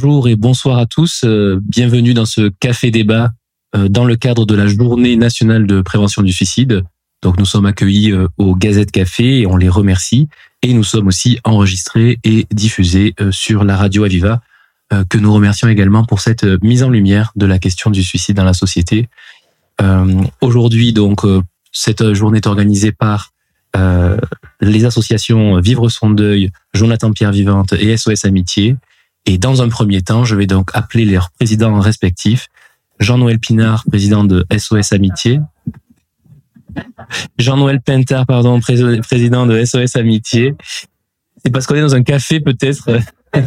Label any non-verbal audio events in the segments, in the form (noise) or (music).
bonjour et bonsoir à tous. Euh, bienvenue dans ce café débat euh, dans le cadre de la journée nationale de prévention du suicide. Donc nous sommes accueillis euh, au Gazette Café et on les remercie. Et nous sommes aussi enregistrés et diffusés sur la radio Aviva, que nous remercions également pour cette mise en lumière de la question du suicide dans la société. Aujourd'hui, donc, cette journée est organisée par les associations Vivre son deuil, Jonathan Pierre Vivante et SOS Amitié. Et dans un premier temps, je vais donc appeler leurs présidents respectifs. Jean-Noël Pinard, président de SOS Amitié. Jean-Noël Pentard, pardon, président de SOS Amitié. C'est parce qu'on est dans un café peut-être. (laughs)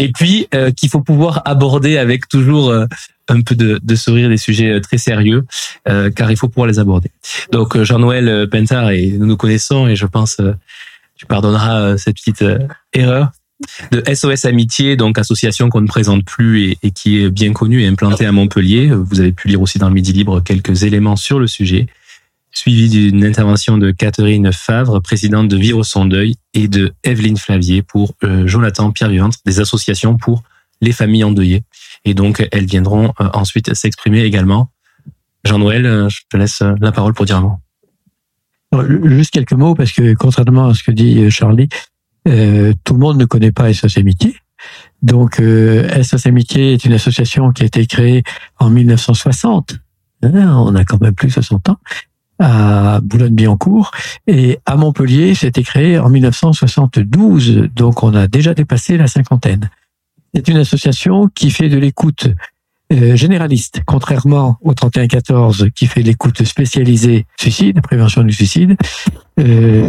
Et puis euh, qu'il faut pouvoir aborder avec toujours euh, un peu de, sourire des sujets euh, très sérieux, car il faut pouvoir les aborder. Donc Jean-Noël Pentard, et nous nous connaissons, et je pense tu pardonneras cette petite erreur de SOS Amitié, donc association qu'on ne présente plus et, qui est bien connue et implantée à Montpellier. Vous avez pu lire aussi dans le Midi Libre quelques éléments sur le sujet, suivi d'une intervention de Catherine Favre, présidente de Vivre son deuil, et de Evelyne Flavier pour euh, Jonathan Pierre Vivante, des associations pour les familles endeuillées. Et donc, elles viendront euh, ensuite s'exprimer également. Jean-Noël, euh, je te laisse la parole pour dire un mot. Juste quelques mots, parce que contrairement à ce que dit Charlie, euh, tout le monde ne connaît pas SOS Amitié. Donc, euh, SOS Amitié est une association qui a été créée en 1960. Hein, on a quand même plus de 60 ans à Boulogne-Billancourt et à Montpellier, c'était créé en 1972. Donc, on a déjà dépassé la cinquantaine. C'est une association qui fait de l'écoute euh, généraliste, contrairement au 3114 qui fait l'écoute spécialisée suicide, prévention du suicide. Euh,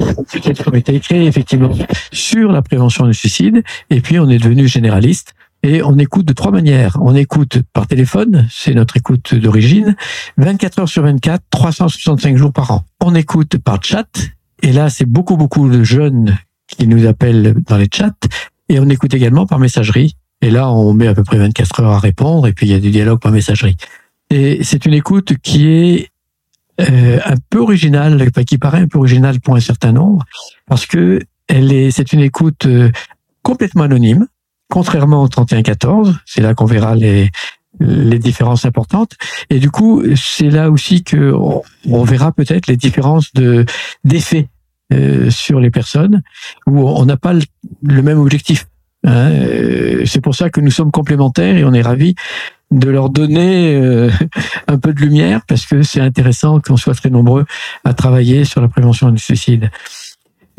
a été créé effectivement sur la prévention du suicide, et puis on est devenu généraliste. Et on écoute de trois manières. On écoute par téléphone, c'est notre écoute d'origine, 24 heures sur 24, 365 jours par an. On écoute par chat, et là c'est beaucoup beaucoup de jeunes qui nous appellent dans les chats, et on écoute également par messagerie, et là, on met à peu près 24 heures à répondre, et puis il y a du dialogue par messagerie. Et c'est une écoute qui est euh, un peu originale, qui paraît un peu originale pour un certain nombre, parce que elle est, c'est une écoute euh, complètement anonyme, contrairement au 3114. C'est là qu'on verra les les différences importantes. Et du coup, c'est là aussi que on, verra peut-être les différences de d'effets euh, sur les personnes où on n'a pas le même objectif. Hein, euh, c'est pour ça que nous sommes complémentaires et on est ravis de leur donner euh, (laughs) un peu de lumière parce que c'est intéressant qu'on soit très nombreux à travailler sur la prévention du suicide.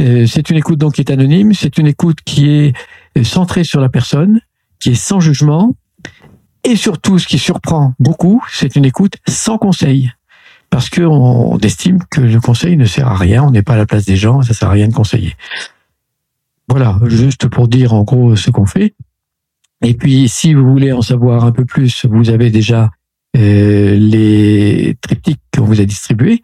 Euh, c'est une écoute donc qui est anonyme, c'est une écoute qui est centrée sur la personne, qui est sans jugement et surtout ce qui surprend beaucoup, c'est une écoute sans conseil parce qu'on estime que le conseil ne sert à rien, on n'est pas à la place des gens, ça sert à rien de conseiller. Voilà, juste pour dire en gros ce qu'on fait. Et puis, si vous voulez en savoir un peu plus, vous avez déjà euh, les triptyques qu'on vous a distribués,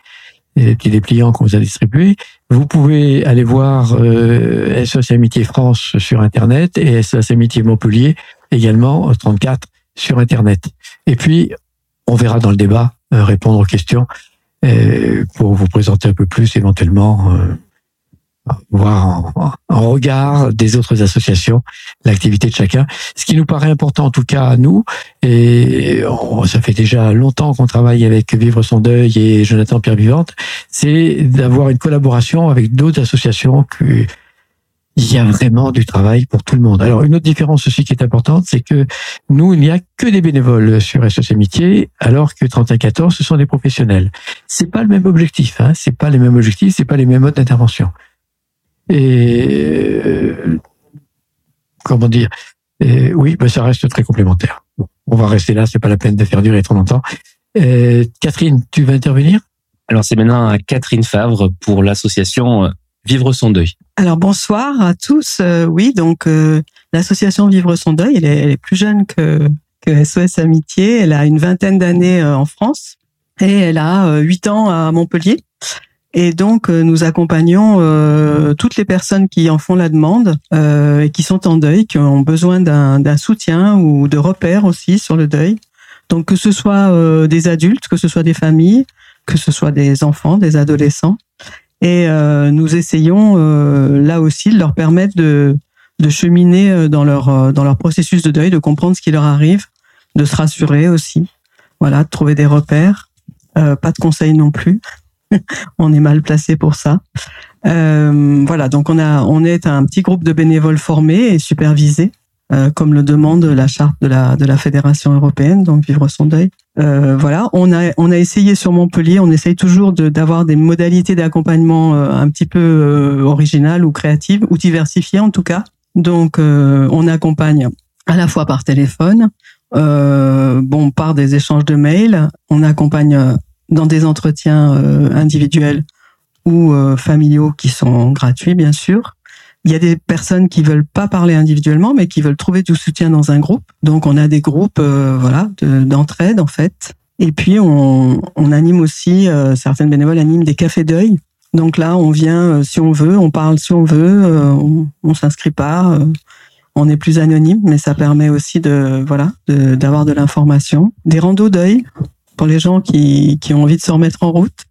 euh, les dépliants qu'on vous a distribués. Vous pouvez aller voir euh, SOS Amitié France sur Internet et SOS Amitié Montpellier également 34 sur Internet. Et puis, on verra dans le débat euh, répondre aux questions pour vous présenter un peu plus éventuellement voir en, regard des autres associations l'activité de chacun. Ce qui nous paraît important, en tout cas à nous, et ça fait déjà longtemps qu'on travaille avec Vivre son deuil et Jonathan Pierre Vivante, c'est d'avoir une collaboration avec d'autres associations que il y a vraiment du travail pour tout le monde. Alors une autre différence aussi qui est importante, c'est que nous, il n'y a que des bénévoles sur SOS Amitié, alors que 3114, ce sont des professionnels. C'est pas le même objectif, hein, c'est pas les mêmes objectifs, c'est pas les mêmes modes d'intervention. Et euh, comment dire Oui, ben ça reste très complémentaire. on va rester là, c'est pas la peine de faire durer trop longtemps. Euh, Catherine, tu vas intervenir? Alors c'est maintenant à Catherine Favre pour l'association euh, Vivre son deuil. Alors bonsoir à tous. oui, donc l'association Vivre son deuil, elle est, plus jeune que, que SOS Amitié. Elle a une vingtaine d'années en France et elle a huit ans à Montpellier. Et donc, euh, nous accompagnons euh, toutes les personnes qui en font la demande euh, et qui sont en deuil, qui ont besoin d'un soutien ou de repères aussi sur le deuil. Donc, que ce soit des adultes, que ce soit des familles, que ce soit des enfants, des adolescents. Et nous essayons là aussi de leur permettre de, de cheminer dans leur dans leur processus de deuil, de comprendre ce qui leur arrive, de se rassurer aussi, voilà, de trouver des repères, pas de conseils non plus. (laughs) on est mal placé pour ça. Euh, voilà, donc on a, on est un petit groupe de bénévoles formés et supervisés, euh, comme le demande la charte de la de la fédération européenne, donc vivre son deuil. Euh, voilà, on a on a essayé sur Montpellier, on essaye toujours d'avoir des modalités d'accompagnement un petit peu originales ou créatives ou diversifiées en tout cas. Donc on accompagne à la fois par téléphone, bon par des échanges de mails, on accompagne dans des entretiens individuels ou euh, familiaux qui sont gratuits, bien sûr. Il y a des personnes qui veulent pas parler individuellement, mais qui veulent trouver du soutien dans un groupe. Donc, on a des groupes, euh, voilà, d'entraide en fait. Et puis, on, on anime aussi, euh, certaines bénévoles animent des cafés d'œil. Donc là, on vient si on veut, on parle si on veut, on, on s'inscrit pas, on est plus anonyme, mais ça permet aussi de, voilà, d'avoir de, de l'information. Des randos d'œil pour les gens qui, qui ont envie de se remettre en route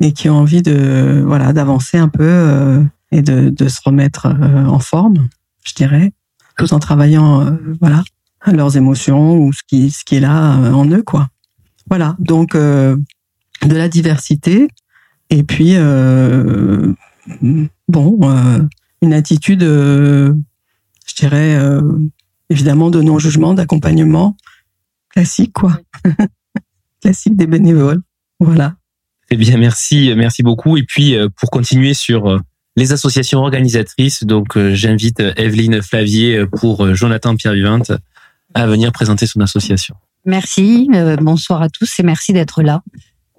et qui ont envie de voilà d'avancer un peu euh, et de, de, se remettre euh, en forme, je dirais, tout en travaillant euh, voilà leurs émotions ou ce qui ce qui est là en eux quoi. Voilà donc de la diversité et puis bon une attitude je dirais évidemment de non jugement d'accompagnement classique quoi classique des bénévoles voilà eh bien, merci, merci beaucoup. Et puis, euh, pour continuer sur euh, les associations organisatrices, donc euh, j'invite Evelyne Flavier pour Jonathan Pierre Vivante à venir présenter son association. Merci, bonsoir à tous et merci d'être là.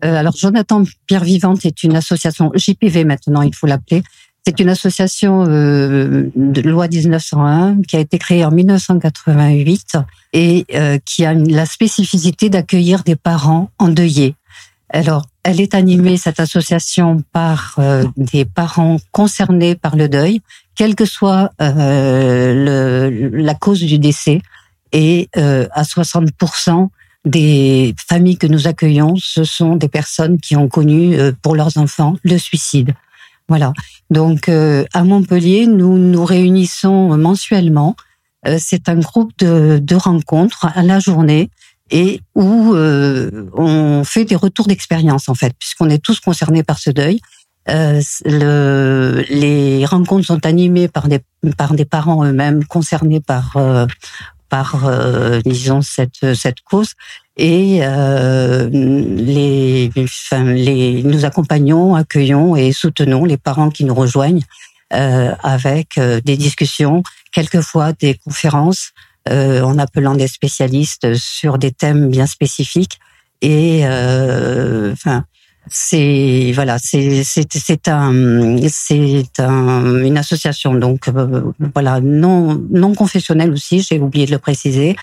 alors, Jonathan Pierre Vivante est une association JPV maintenant, il faut l'appeler. C'est une association de loi 1901 qui a été créée en 1988 et qui a la spécificité d'accueillir des parents endeuillés. Alors, elle est animée, cette association, par euh, des parents concernés par le deuil, quelle que soit euh, le, la cause du décès. Et euh, à 60% des familles que nous accueillons, ce sont des personnes qui ont connu euh, pour leurs enfants le suicide. Voilà. Donc, euh, à Montpellier, nous nous réunissons mensuellement. C'est un groupe de, de rencontres à la journée et où euh, on fait des retours d'expérience en fait, puisqu'on est tous concernés par ce deuil. Euh, le, les rencontres sont animées par des par des parents eux-mêmes concernés par euh, par euh, disons cette cette cause et euh, les, enfin, les nous accompagnons, accueillons et soutenons les parents qui nous rejoignent avec des discussions, quelquefois des conférences, euh, en appelant des spécialistes sur des thèmes bien spécifiques. Et euh, enfin, c'est voilà, c'est c'est un c'est un, une association donc euh, voilà non non confessionnelle aussi. J'ai oublié de le préciser.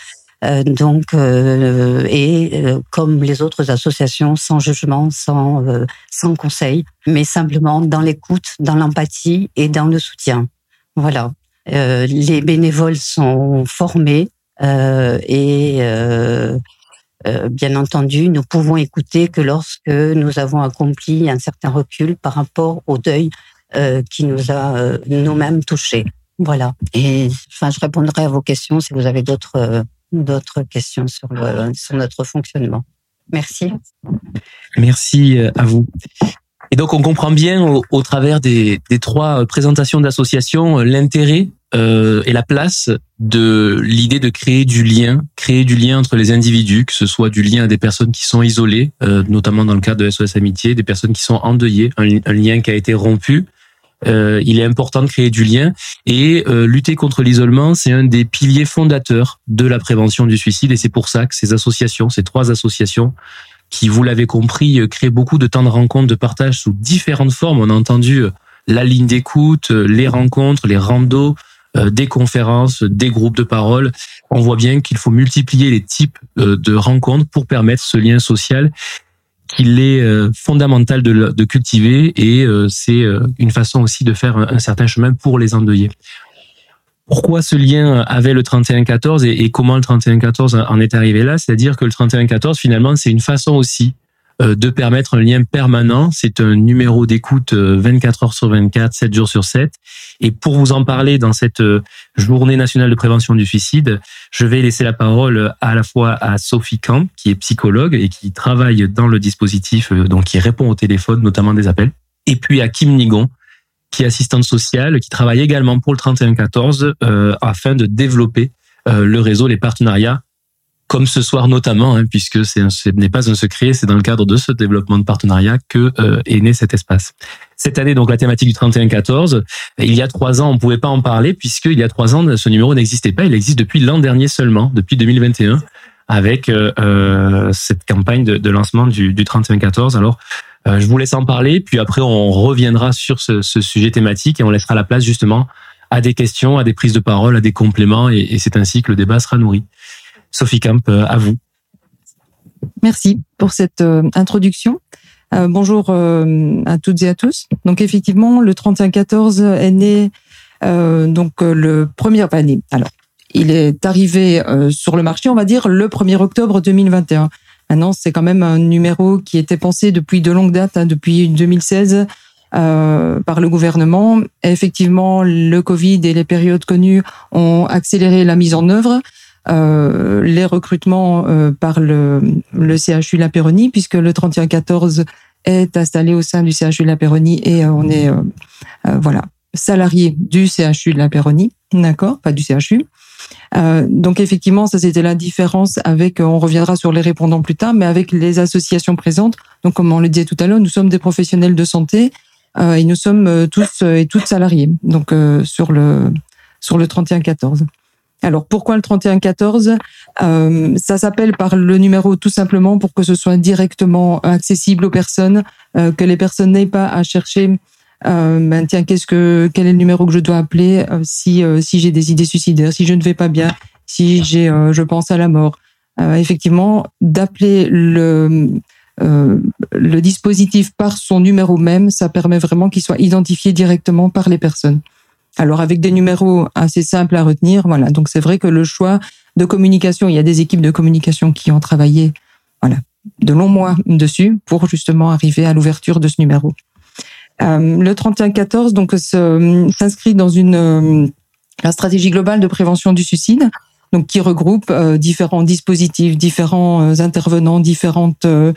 Euh, donc euh, et comme les autres associations, sans jugement, sans sans conseil, mais simplement dans l'écoute, dans l'empathie et dans le soutien. Voilà. Euh, les bénévoles sont formés euh, et euh, bien entendu, nous pouvons écouter que lorsque nous avons accompli un certain recul par rapport au deuil qui nous a nous-mêmes touchés. Voilà. Et enfin, je répondrai à vos questions si vous avez d'autres d'autres questions sur, le, sur notre fonctionnement. Merci. Merci à vous. Et donc on comprend bien au, au travers des, des, trois présentations d'associations l'intérêt euh, et la place de l'idée de créer du lien, créer du lien entre les individus, que ce soit du lien à des personnes qui sont isolées, euh, notamment dans le cas de SOS Amitié, des personnes qui sont endeuillées, un, un lien qui a été rompu. Euh, il est important de créer du lien et euh, lutter contre l'isolement, c'est un des piliers fondateurs de la prévention du suicide et c'est pour ça que ces associations, ces trois associations, qui, vous l'avez compris, euh, crée beaucoup de temps de rencontre, de partage sous différentes formes. On a entendu euh, la ligne d'écoute, euh, les rencontres, les randos, des conférences, des groupes de parole. On voit bien qu'il faut multiplier les types de rencontres pour permettre ce lien social qu'il est fondamental de, cultiver et c'est une façon aussi de faire un certain chemin pour les endeuillés pourquoi ce lien avait le 31-14 et, et, comment le 31-14 en est arrivé là? C'est-à-dire que le 31-14, finalement, c'est une façon aussi de permettre un lien permanent. C'est un numéro d'écoute 24 heures sur 24, 7 jours sur 7. Et pour vous en parler dans cette journée nationale de prévention du suicide, je vais laisser la parole à la fois à Sophie Camp, qui est psychologue et qui travaille dans le dispositif, donc qui répond au téléphone, notamment des appels, et puis à Kim Nigon, qui est assistante sociale, qui travaille également pour le 3114 euh, afin de développer euh, le réseau, les partenariats, comme ce soir notamment, hein, puisque c'est ce n'est pas un secret, c'est dans le cadre de ce développement de partenariat que euh, est né cet espace. Cette année, donc la thématique du 3114, il y a trois ans, on pouvait pas en parler puisqu'il y a trois ans, ce numéro n'existait pas. Il existe depuis l'an dernier seulement, depuis 2021, avec euh, cette campagne de, de lancement du, du 3114. Alors, euh, je vous laisse en parler, puis après on reviendra sur ce, ce, sujet thématique et on laissera la place justement à des questions, à des prises de parole, à des compléments, et, et c'est ainsi que le débat sera nourri. Sophie Camp, euh, à vous. Merci pour cette euh, introduction. Euh, bonjour euh, à toutes et à tous. Donc effectivement, le 3114 est né donc le premier enfin, Alors, il est arrivé sur le marché, on va dire, le 1er octobre 2021. Maintenant, c'est quand même un numéro qui était pensé depuis de longues dates, hein, depuis 2016, euh, par le gouvernement. effectivement, le Covid et les périodes connues ont accéléré la mise en œuvre. Euh, les recrutements euh, par le, le CHU La Péronie, puisque le 3114 est installé au sein du CHU La Péronie et on est euh, euh, voilà salarié du CHU de La Péronie, d'accord, pas du CHU. Euh, donc effectivement, ça c'était la différence avec, euh, on reviendra sur les répondants plus tard, mais avec les associations présentes. Donc comme on le disait tout à l'heure, nous sommes des professionnels de santé euh, et nous sommes tous et toutes salariés. Donc sur le sur le 3114. Alors pourquoi le 3114 euh, Ça s'appelle par le numéro tout simplement pour que ce soit directement accessible aux personnes, que les personnes n'aient pas à chercher ben tiens, qu'est-ce que quel est le numéro que je dois appeler euh, si euh, si j'ai des idées suicidaires, si je ne vais pas bien, si j'ai euh, je pense à la mort? Euh, effectivement, d'appeler le le dispositif par son numéro même, ça permet vraiment qu'il soit identifié directement par les personnes. Alors avec des numéros assez simples à retenir, voilà. Donc c'est vrai que le choix de communication, il y a des équipes de communication qui ont travaillé, voilà, de longs mois dessus pour justement arriver à l'ouverture de ce numéro. Euh, le 3114 donc s'inscrit dans une euh, la stratégie globale de prévention du suicide, donc qui regroupe euh, différents dispositifs, différents euh, intervenants, différentes euh,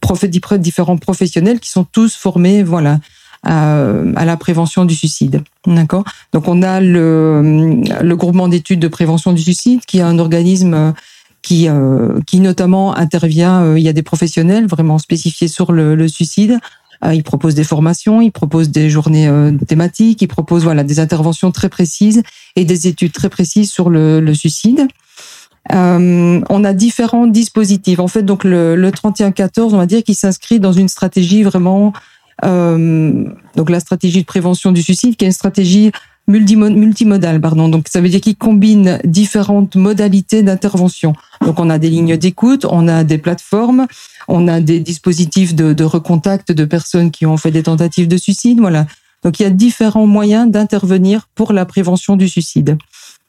prof, différents professionnels qui sont tous formés, voilà, à, à la prévention du suicide. D'accord? Donc on a le, le groupement d'études de prévention du suicide, qui est un organisme qui, euh, qui notamment intervient. il y a des professionnels vraiment spécifiés sur le, le suicide. Euh, il propose des formations, il propose des journées euh, thématiques, il propose voilà des interventions très précises et des études très précises sur le, suicide. Euh, on a différents dispositifs. En fait, donc le, le 31-14, on va dire qu'il s'inscrit dans une stratégie vraiment, donc la stratégie de prévention du suicide, qui est une stratégie multimodal, pardon. Donc ça veut dire qu'il combine différentes modalités d'intervention. Donc on a des lignes d'écoute, on a des plateformes, on a des dispositifs de, recontact de personnes qui ont fait des tentatives de suicide. Voilà. Donc il y a différents moyens d'intervenir pour la prévention du suicide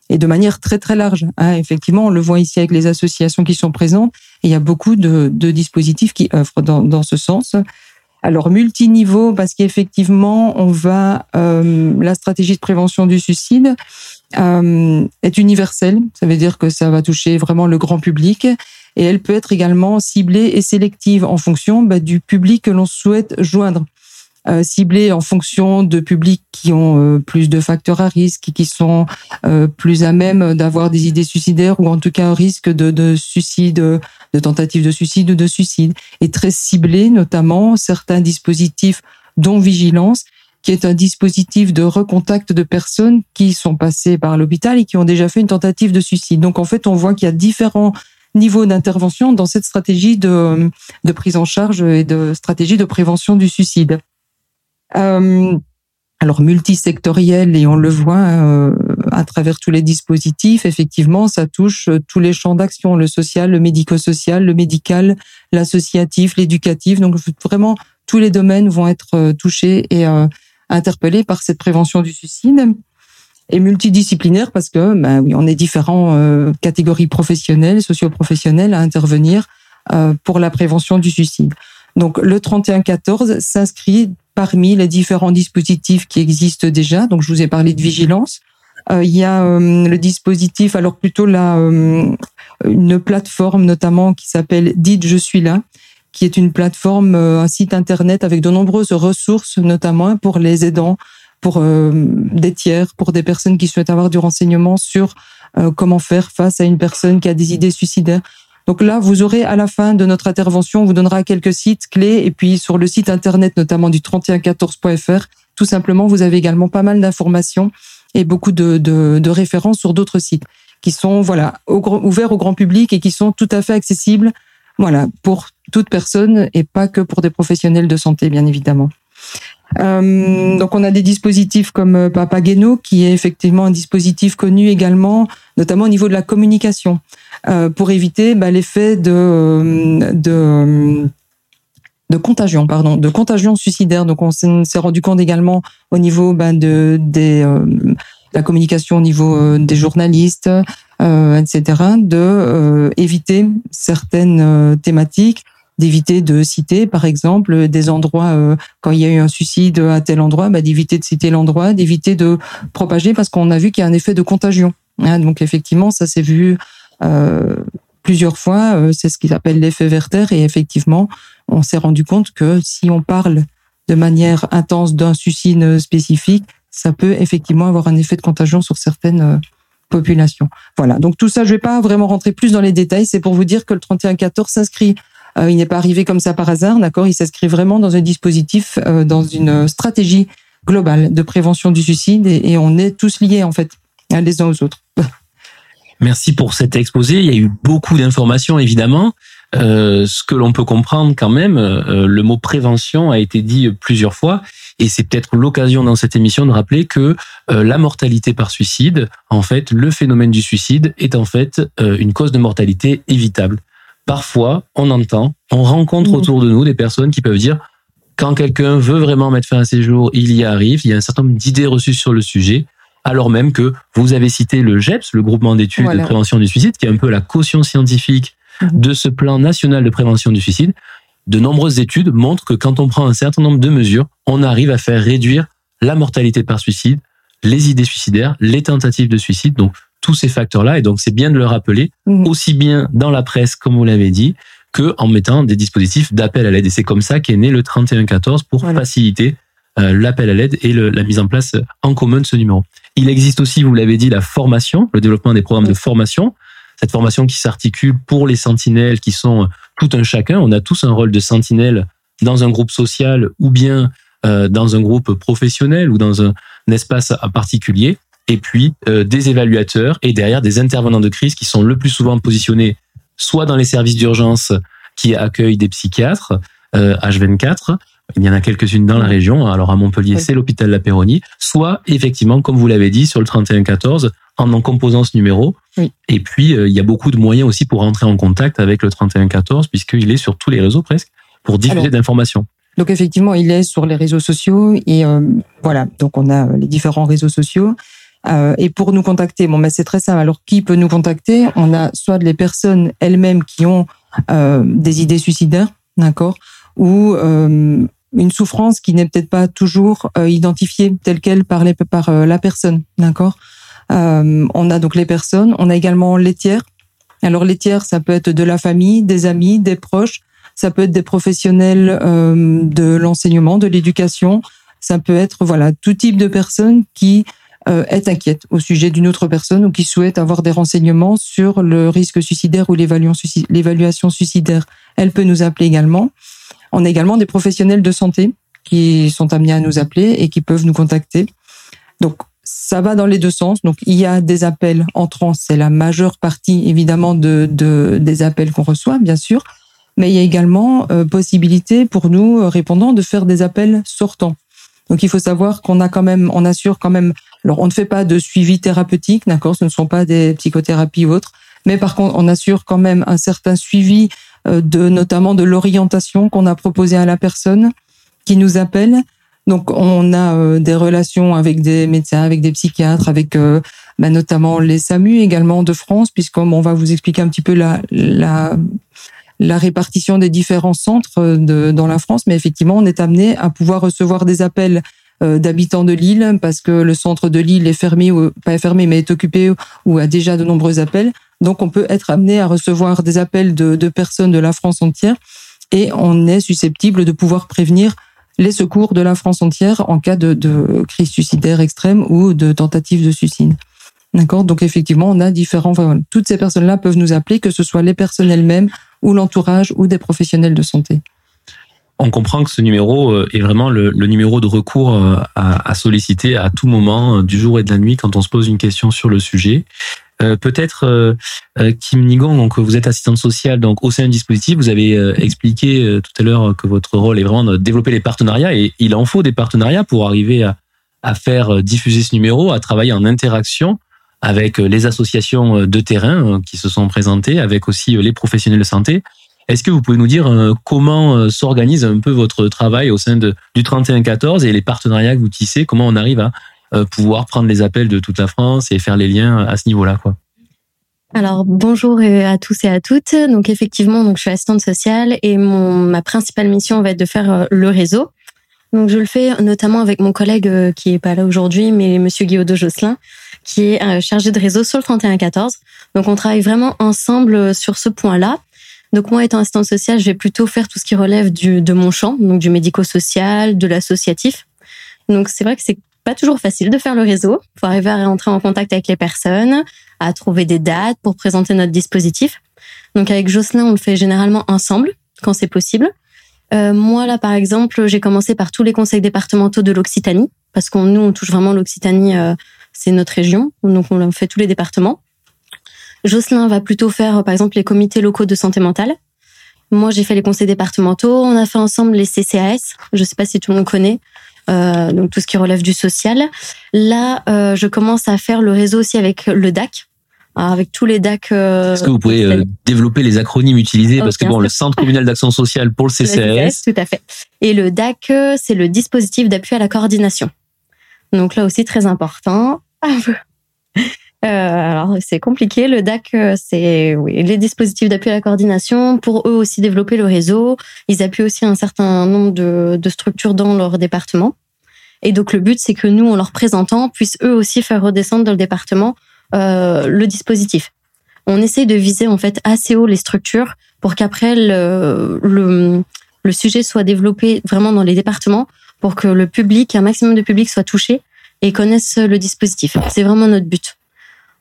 et de manière très très large. Hein, effectivement, on le voit ici avec les associations qui sont présentes. Et il y a beaucoup de, dispositifs qui dans, dans ce sens. Alors multiniveau parce qu'effectivement, on va euh, la stratégie de prévention du suicide euh, est universelle. Ça veut dire que ça va toucher vraiment le grand public et elle peut être également ciblée et sélective en fonction bah, du public que l'on souhaite joindre. Euh, ciblée en fonction de publics qui ont euh, plus de facteurs à risque, qui sont euh, plus à même d'avoir des idées suicidaires ou en tout cas un risque de, de suicide, de tentative de suicide ou de suicide, et très ciblée notamment certains dispositifs dont vigilance qui est un dispositif de recontact de personnes qui sont passées par l'hôpital et qui ont déjà fait une tentative de suicide. Donc en fait, on voit qu'il y a différents niveaux d'intervention dans cette stratégie de, de prise en charge et de stratégie de prévention du suicide. Euh, alors multisectoriel et on le voit euh, à travers tous les dispositifs, effectivement, ça touche tous les champs d'action, le social, le médico-social, le médical, l'associatif, l'éducatif. Donc vraiment, tous les domaines vont être euh, touchés et euh, interpellés par cette prévention du suicide. Et multidisciplinaire parce que, ben oui, on est différents euh, catégories professionnelles, socio-professionnelles à intervenir pour la prévention du suicide. Donc le 3114 s'inscrit parmi les différents dispositifs qui existent déjà. Donc je vous ai parlé de vigilance. Euh, il y a euh, le dispositif, alors plutôt la euh, une plateforme notamment qui s'appelle Dites je suis là, qui est une plateforme, un site internet avec de nombreuses ressources, notamment pour les aidants, pour des tiers, pour des personnes qui souhaitent avoir du renseignement sur comment faire face à une personne qui a des idées suicidaires. Donc là, vous aurez à la fin de notre intervention, on vous donnera quelques sites clés et puis sur le site internet notamment du 3114.fr, tout simplement, vous avez également pas mal d'informations et beaucoup de, de, de références sur d'autres sites qui sont voilà ouverts au grand public et qui sont tout à fait accessibles voilà pour toute personne et pas que pour des professionnels de santé bien évidemment. Euh, donc on a des dispositifs comme euh, Papageno qui est effectivement un dispositif connu également, notamment au niveau de la communication, euh, pour éviter bah, l'effet de, de de contagion, pardon, de contagion suicidaire. Donc on s'est rendu compte également au niveau bah, de des la communication au niveau des journalistes, etc., de éviter certaines thématiques d'éviter de citer, par exemple, des endroits euh, quand il y a eu un suicide à tel endroit, bah, d'éviter de citer l'endroit, d'éviter de propager parce qu'on a vu qu'il y a un effet de contagion. Hein. donc effectivement, ça s'est vu euh, plusieurs fois. Euh, c'est ce qu'ils appellent l'effet Werther et effectivement, on s'est rendu compte que si on parle de manière intense d'un suicide spécifique, ça peut effectivement avoir un effet de contagion sur certaines populations. Voilà. Donc tout ça, je vais pas vraiment rentrer plus dans les détails. C'est pour vous dire que le 3114 s'inscrit euh, il n'est pas arrivé comme ça par hasard, d'accord? Il s'inscrit vraiment dans un dispositif, euh, dans une stratégie globale de prévention du suicide et, on est tous liés en fait, les uns aux autres. (laughs) Merci pour cet exposé. Il y a eu beaucoup d'informations évidemment. Euh, ce que l'on peut comprendre quand même, euh, le mot prévention a été dit plusieurs fois et c'est peut-être l'occasion dans cette émission de rappeler que euh, la mortalité par suicide, en fait, le phénomène du suicide est en fait une cause de mortalité évitable parfois, on entend, on rencontre mmh. autour de nous des personnes qui peuvent dire quand quelqu'un veut vraiment mettre fin à ses jours, il y arrive. Il y a un certain nombre d'idées reçues sur le sujet, alors même que vous avez cité le GEPS, le groupement d'études de prévention du suicide, qui est un peu la caution scientifique mmh. de ce plan national de prévention du suicide. De nombreuses études montrent que quand on prend un certain nombre de mesures, on arrive à faire réduire la mortalité par suicide, les idées suicidaires, les tentatives de suicide. Donc, tous ces facteurs-là. Et donc, c'est bien de le rappeler, mhm. aussi bien dans la presse, comme vous l'avez dit, que en mettant des dispositifs d'appel à l'aide. Et c'est comme ça qu'est né le 3114 pour faciliter euh, l'appel à l'aide et la mise en place en commun de ce numéro. Il existe aussi, vous l'avez dit, la formation, le développement des programmes de formation. Cette formation qui s'articule pour les sentinelles qui sont tout un chacun. On a tous un rôle de sentinelle dans un groupe social ou bien euh, dans un groupe professionnel ou dans un, un espace particulier et puis euh, des évaluateurs et derrière des intervenants de crise qui sont le plus souvent positionnés soit dans les services d'urgence qui accueillent des psychiatres euh, H24, il y en a quelques-unes dans la région, alors à Montpellier c'est l'hôpital La Péronie, soit effectivement comme vous l'avez dit sur le 3114 en en composant ce numéro. Et puis euh, il y a beaucoup de moyens aussi pour rentrer en contact avec le 3114 puisqu'il est sur tous les réseaux presque pour diffuser d'informations. Donc effectivement, il est sur les réseaux sociaux et euh, voilà. Donc on a les différents réseaux sociaux. Euh, et pour nous contacter, bon, mais c'est très simple. Alors, qui peut nous contacter? On a soit les personnes elles-mêmes qui ont euh, des idées suicidaires, d'accord, ou euh, une souffrance qui n'est peut-être pas toujours identifiée telle qu'elle par, les, par la personne, d'accord? on a donc les personnes. On a également les tiers. Alors, les tiers, ça peut être de la famille, des amis, des proches. Ça peut être des professionnels de l'enseignement, de l'éducation. Ça peut être voilà tout type de personnes qui euh, est inquiète au sujet d'une autre personne ou qui souhaite avoir des renseignements sur le risque suicidaire ou l'évaluation suicidaire, elle peut nous appeler également. On a également des professionnels de santé qui sont amenés à nous appeler et qui peuvent nous contacter. Donc, ça va dans les deux sens. Donc, il y a des appels entrants, c'est la majeure partie évidemment de, de des appels qu'on reçoit, bien sûr. Mais il y a également euh, possibilité pour nous répondants de faire des appels sortants. Donc il faut savoir qu'on a quand même, on assure quand même. Alors on ne fait pas de suivi thérapeutique, d'accord, ce ne sont pas des psychothérapies ou autres, mais par contre on assure quand même un certain suivi euh, de notamment de l'orientation qu'on a proposé à la personne qui nous appelle. Donc on a euh, des relations avec des médecins, avec des psychiatres, avec euh, bah, notamment les SAMU également de France, puisqu'on on va vous expliquer un petit peu la, la répartition des différents centres dans la France, mais effectivement, on est amené à pouvoir recevoir des appels d'habitants de l'île parce que le centre de l'île est fermé ou pas fermé mais est occupé ou a déjà de nombreux appels. Donc on peut être amené à recevoir des appels de, personnes de la France entière et on est susceptible de pouvoir prévenir les secours de la France entière en cas de, de crise suicidaire extrême ou de tentative de suicide. D'accord? Donc effectivement, on a différents. toutes ces personnes-là peuvent nous appeler, que ce soit les personnes elles-mêmes ou l'entourage ou des professionnels de santé. On comprend que ce numéro euh, est vraiment le, numéro de recours euh, à, à, solliciter à tout moment euh, du jour et de la nuit quand on se pose une question sur le sujet. Euh, peut-être euh, Kim Nigon, donc vous êtes assistante sociale donc au sein du dispositif. Vous avez expliqué tout à l'heure que votre rôle est vraiment de développer les partenariats et il en faut des partenariats pour arriver à, à faire diffuser ce numéro, à travailler en interaction avec les associations de terrain qui se sont présentées, avec aussi les professionnels de santé. Est-ce que vous pouvez nous dire comment s'organise un peu votre travail au sein de, du 3114 et les partenariats que vous tissez? Comment on arrive à euh, pouvoir prendre les appels de toute la France et faire les liens à ce niveau-là. Alors bonjour à tous et à toutes. Donc effectivement, donc je suis assistante sociale et mon ma principale mission va être de faire euh, le réseau. Donc je le fais notamment avec mon collègue euh, qui est pas là aujourd'hui, mais Monsieur Guillaume Josselin, qui est chargé de réseau sur le 3114. Donc on travaille vraiment ensemble sur ce point-là. Donc moi étant assistante sociale, je vais plutôt faire tout ce qui relève du, de mon champ, donc du médico-social, de l'associatif. Donc c'est vrai que c'est pas toujours facile de faire le réseau. Faut arriver à rentrer en contact avec les personnes, à trouver des dates pour présenter notre dispositif. Donc avec Jocelyn, on le fait généralement ensemble quand c'est possible. Euh, moi là, par exemple, j'ai commencé par tous les conseils départementaux de l'Occitanie parce qu'on nous on touche vraiment l'Occitanie, euh, c'est notre région, donc on fait tous les départements. Jocelyn va plutôt faire par exemple les comités locaux de santé mentale. Moi, j'ai fait les conseils départementaux. On a fait ensemble les CCAS. Je sais pas si tout le monde connaît. Euh, donc tout ce qui relève du social. Là, euh, je commence à faire le réseau aussi avec le DAC. avec tous les DAC. Euh, Est-ce que vous pouvez développer les acronymes utilisés? Parce que bon, le Centre communal d'action sociale pour le CCAS. tout à fait. Et le DAC, c'est le dispositif d'appui à la coordination. Donc là aussi très important. (laughs) Euh, alors c'est compliqué. Le DAC, c'est oui, les dispositifs d'appui à la coordination pour eux aussi développer le réseau. Ils appuient aussi un certain nombre de, structures dans leur département. Et donc le but, c'est que nous, en leur présentant, puissent eux aussi faire redescendre dans le département euh, le dispositif. On essaie de viser en fait assez haut les structures pour qu'après le sujet soit développé vraiment dans les départements pour que le public, un maximum de public soit touché et connaisse le dispositif. C'est vraiment notre but.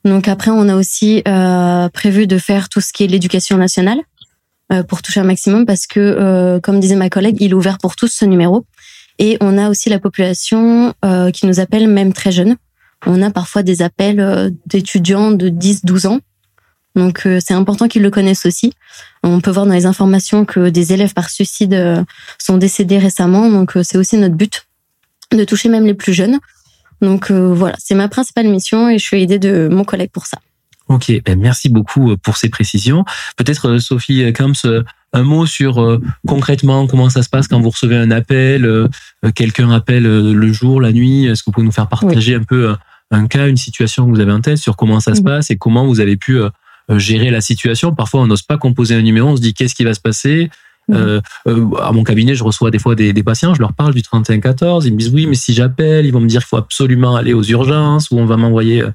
Donc après, on a aussi euh, prévu de faire tout ce qui est l'éducation nationale euh, pour toucher un maximum parce que, euh, comme disait ma collègue, il est ouvert pour tous ce numéro. Et on a aussi la population qui nous appelle même très jeunes. On a parfois des appels d'étudiants de 10-12 ans. Donc c'est important qu'ils le connaissent aussi. On peut voir dans les informations que des élèves par suicide sont décédés récemment. Donc c'est aussi notre but de toucher même les plus jeunes. Donc euh, voilà, c'est ma principale mission et je suis aidée de mon collègue pour ça. Ok, ben merci beaucoup euh, pour ces précisions. Peut-être euh, Sophie Kams, un mot sur concrètement comment ça se passe quand vous recevez un appel, quelqu'un appelle le jour, la nuit? Est-ce que vous pouvez nous faire partager un peu un cas, une situation que vous avez en tête sur comment ça se passe et comment vous avez pu gérer la situation? Parfois, on n'ose pas composer un numéro, on se dit qu'est-ce qui va se passer? Euh, euh, à mon cabinet, je reçois des fois des, des, patients, je leur parle du 3114, ils me disent oui, mais si j'appelle, ils vont me dire qu'il faut absolument aller aux urgences ou on va m'envoyer euh,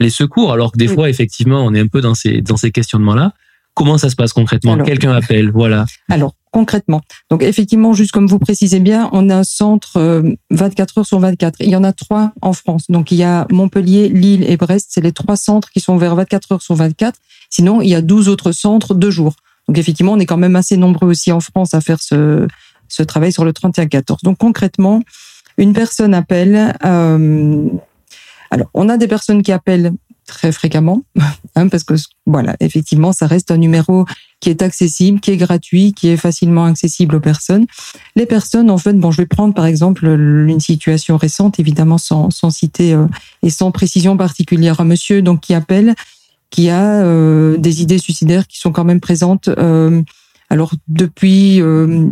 les secours, alors que des fois, effectivement, on est un peu dans ces, dans ces questionnements-là. Comment ça se passe concrètement? Quelqu'un appelle, voilà. Alors, concrètement. Donc, effectivement, juste comme vous précisez bien, on a un centre 24 heures sur 24. Il y en a trois en France. Donc, il y a Montpellier, Lille et Brest. C'est les trois centres qui sont vers 24 heures sur 24. Sinon, il y a 12 autres centres de jour. Donc effectivement, on est quand même assez nombreux aussi en France à faire ce, travail sur le 31-14. Donc concrètement, une personne appelle. Euh, alors, on a des personnes qui appellent très fréquemment, (laughs) hein, parce que voilà, effectivement, ça reste un numéro qui est accessible, qui est gratuit, qui est facilement accessible aux personnes. Les personnes, en fait, bon, je vais prendre par exemple une situation récente, évidemment sans, sans citer euh, et sans précision particulière, un monsieur donc qui appelle qui a euh, des idées suicidaires qui sont quand même présentes euh, alors depuis euh,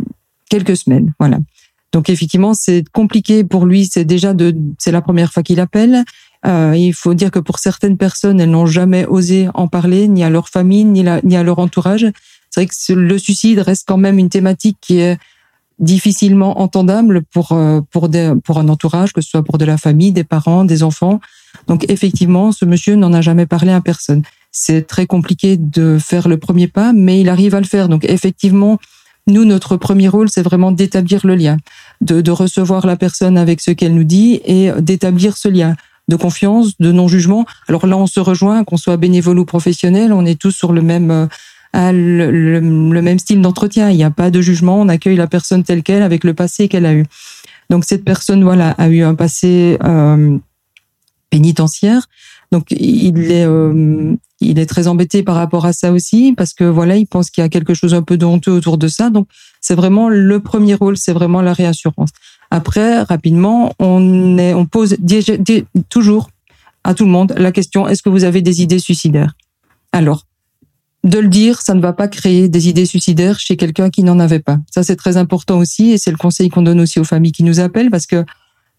quelques semaines voilà. Donc effectivement c'est compliqué pour lui c'est déjà de c'est la première fois qu'il appelle. Il faut dire que pour certaines personnes elles n'ont jamais osé en parler ni à leur famille ni, ni à leur entourage. C'est vrai que le suicide reste quand même une thématique qui est difficilement entendable pour euh, pour des, pour un entourage, que ce soit pour de la famille, des parents, des enfants. Donc effectivement, ce monsieur n'en a jamais parlé à personne. C'est très compliqué de faire le premier pas, mais il arrive à le faire. Donc effectivement, nous, notre premier rôle, c'est vraiment d'établir le lien, de, de recevoir la personne avec ce qu'elle nous dit et d'établir ce lien de confiance, de non-jugement. Alors là, on se rejoint, qu'on soit bénévole ou professionnel, on est tous sur le même euh, le, le, même style d'entretien. Il n'y a pas de jugement, on accueille la personne telle qu'elle avec le passé qu'elle a eu. Donc cette personne, voilà, a eu un passé euh, pénitentiaire. Donc il est, euh, il est très embêté par rapport à ça aussi parce que voilà, il pense qu'il y a quelque chose un peu de honteux autour de ça. Donc c'est vraiment le premier rôle, c'est vraiment la réassurance. Après, rapidement, on est, on pose toujours à tout le monde la question est-ce que vous avez des idées suicidaires? Alors, de le dire, ça ne va pas créer des idées suicidaires chez quelqu'un qui n'en avait pas. Ça, c'est très important aussi, et c'est le conseil qu'on donne aussi aux familles qui nous appellent, parce que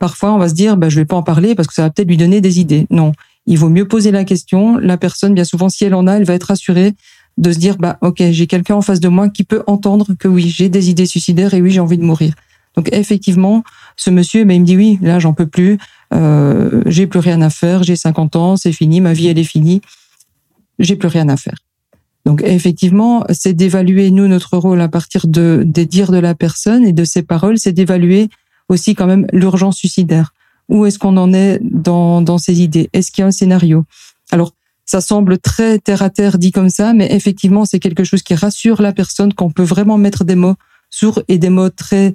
parfois, on va se dire, bah, je vais pas en parler parce que ça va peut-être lui donner des idées. Non, il vaut mieux poser la question. La personne, bien souvent, si elle en a, elle va être rassurée de se dire, bah, ok, j'ai quelqu'un en face de moi qui peut entendre que oui, j'ai des idées suicidaires et oui, j'ai envie de mourir. Donc effectivement, ce monsieur, ben, il me dit oui, là, j'en peux plus, euh, j'ai plus rien à faire, j'ai 50 ans, c'est fini, ma vie, elle est finie, j'ai plus rien à faire. Donc effectivement, c'est d'évaluer nous notre rôle à partir de des dires de la personne et de ses paroles, c'est d'évaluer aussi quand même l'urgence suicidaire. Où est-ce qu'on en est dans ces idées? Est-ce qu'il y a un scénario? Alors ça semble très terre à terre dit comme ça, mais effectivement c'est quelque chose qui rassure la personne qu'on peut vraiment mettre des mots sur et des mots très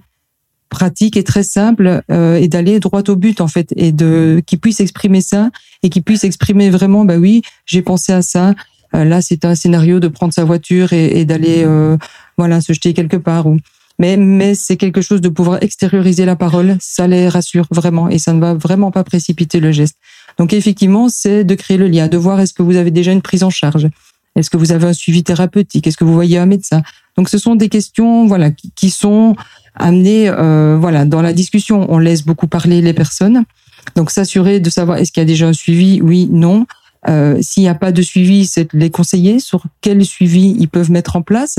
pratiques et très simples euh, et d'aller droit au but en fait et de qui puisse exprimer ça et qui puisse exprimer vraiment bah oui j'ai pensé à ça euh, là, c'est un scénario de prendre sa voiture et, d'aller euh, voilà se jeter quelque part. Ou... Mais, mais c'est quelque chose de pouvoir extérioriser la parole, ça les rassure vraiment et ça ne va vraiment pas précipiter le geste. Donc effectivement, c'est de créer le lien, de voir est-ce que vous avez déjà une prise en charge, est-ce que vous avez un suivi thérapeutique, est-ce que vous voyez un médecin? Donc ce sont des questions voilà qui, sont amenées euh, voilà dans la discussion. On laisse beaucoup parler les personnes. Donc s'assurer de savoir est-ce qu'il y a déjà un suivi, oui, non. Euh, S'il n'y a pas de suivi, c'est les conseiller sur quel suivi ils peuvent mettre en place.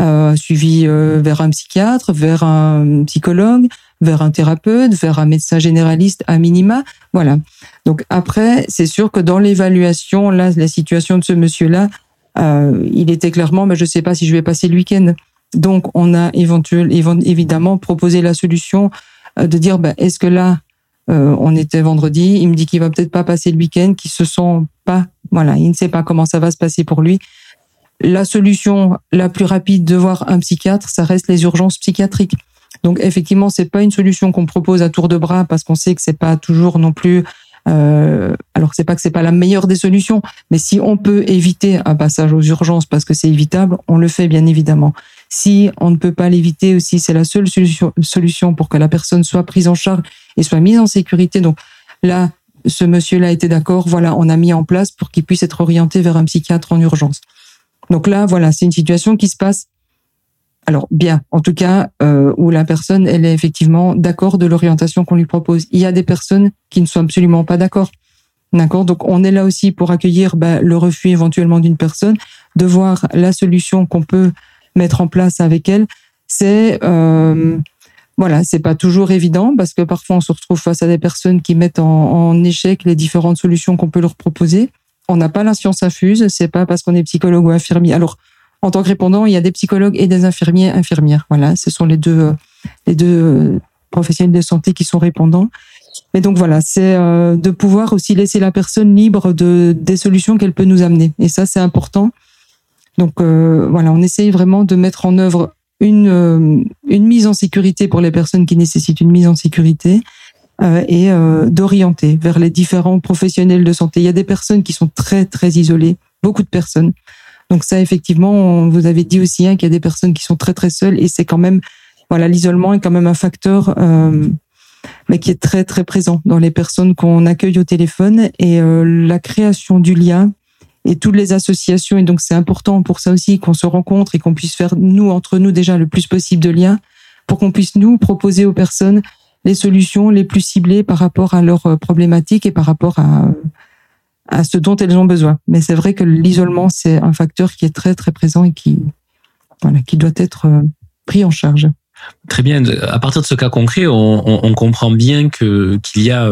Euh, suivi euh, vers un psychiatre, vers un psychologue, vers un thérapeute, vers un médecin généraliste à minima. Voilà. Donc après, c'est sûr que dans l'évaluation, là, la situation de ce monsieur-là, euh, il était clairement, mais je ne sais pas si je vais passer le week-end. Donc on a éventuellement, évidemment proposé la solution euh, de dire, bah, est-ce que là, euh, on était vendredi, il me dit qu'il va peut-être pas passer le week-end, qu'il se sent pas, voilà, il ne sait pas comment ça va se passer pour lui. La solution la plus rapide de voir un psychiatre, ça reste les urgences psychiatriques. Donc effectivement, c'est pas une solution qu'on propose à tour de bras parce qu'on sait que c'est pas toujours non plus. Euh, alors c'est pas que c'est pas la meilleure des solutions, mais si on peut éviter un passage aux urgences parce que c'est évitable, on le fait bien évidemment. Si on ne peut pas l'éviter aussi, c'est la seule solution, pour que la personne soit prise en charge et soit mise en sécurité. Donc là, ce monsieur-là était d'accord. Voilà, on a mis en place pour qu'il puisse être orienté vers un psychiatre en urgence. Donc là, voilà, c'est une situation qui se passe. Alors bien, en tout cas, euh, où la personne, elle est effectivement d'accord de l'orientation qu'on lui propose. Il y a des personnes qui ne sont absolument pas d'accord. D'accord? Donc on est là aussi pour accueillir bah, le refus éventuellement d'une personne, de voir la solution qu'on peut mettre en place avec elle. C'est euh, voilà, c'est pas toujours évident parce que parfois on se retrouve face à des personnes qui mettent en, échec les différentes solutions qu'on peut leur proposer. On n'a pas la science infuse, c'est pas parce qu'on est psychologue ou infirmier. Alors, en tant que répondant, il y a des psychologues et des infirmiers, infirmières. Voilà, ce sont les deux, euh, les deux euh, professionnels de santé qui sont répondants. Mais donc voilà, c'est euh, de pouvoir aussi laisser la personne libre de des solutions qu'elle peut nous amener. Et ça, c'est important. Donc voilà, on essaye vraiment de mettre en œuvre une, euh, une mise en sécurité pour les personnes qui nécessitent une mise en sécurité euh, et euh, d'orienter vers les différents professionnels de santé. Il y a des personnes qui sont très très isolées, beaucoup de personnes. Donc ça, effectivement, on vous avez dit aussi hein, qu'il y a des personnes qui sont très très seules et c'est quand même, voilà, l'isolement est quand même un facteur, euh, mais qui est très très présent dans les personnes qu'on accueille au téléphone et euh, la création du lien et toutes les associations. Et donc, c'est important pour ça aussi qu'on se rencontre et qu'on puisse faire, nous, entre nous, déjà le plus possible de liens pour qu'on puisse nous proposer aux personnes les solutions les plus ciblées par rapport à leurs euh, problématiques et par rapport à, à ce dont elles ont besoin. Mais c'est vrai que l'isolement, c'est un facteur qui est très, très présent et qui, voilà, qui doit être pris en charge. Très bien. À partir de ce cas concret, on, on, comprend bien que qu'il y a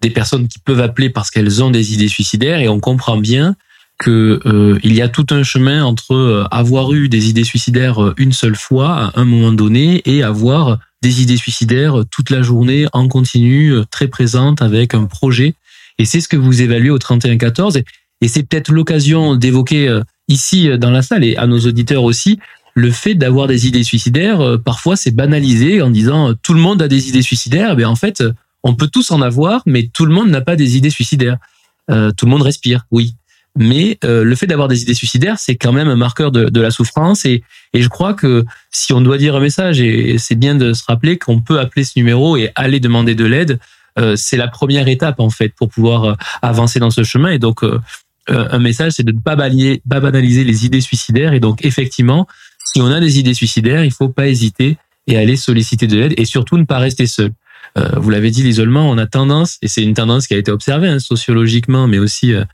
des personnes qui peuvent appeler parce qu'elles ont des idées suicidaires et on comprend bien que euh, il y a tout un chemin entre euh, avoir eu des idées suicidaires euh, une seule fois à un moment donné et avoir des idées suicidaires toute la journée en continu, très présente avec un projet. Et c'est ce que vous évaluez au 31-14. Et, et c'est peut-être l'occasion d'évoquer ici dans la salle et à nos auditeurs aussi le fait d'avoir des idées suicidaires. Parfois, c'est banalisé en disant tout le monde a des idées suicidaires. Mais en fait, on peut tous en avoir, mais tout le monde n'a pas des idées suicidaires. tout le monde respire, oui mais euh, le fait d'avoir des idées suicidaires, c'est quand même un marqueur de, de la souffrance. Et, et, je crois que si on doit dire un message, et c'est bien de se rappeler qu'on peut appeler ce numéro et aller demander de l'aide, euh, c'est la première étape en fait pour pouvoir euh, avancer dans ce chemin. Et donc, un message, c'est de ne pas, pas banaliser les idées suicidaires. Et donc, effectivement, si on a des idées suicidaires, il faut pas hésiter et aller solliciter de l'aide et surtout ne pas rester seul. vous l'avez dit, l'isolement, on a tendance, et c'est une tendance qui a été observée hein, sociologiquement, mais aussi euh,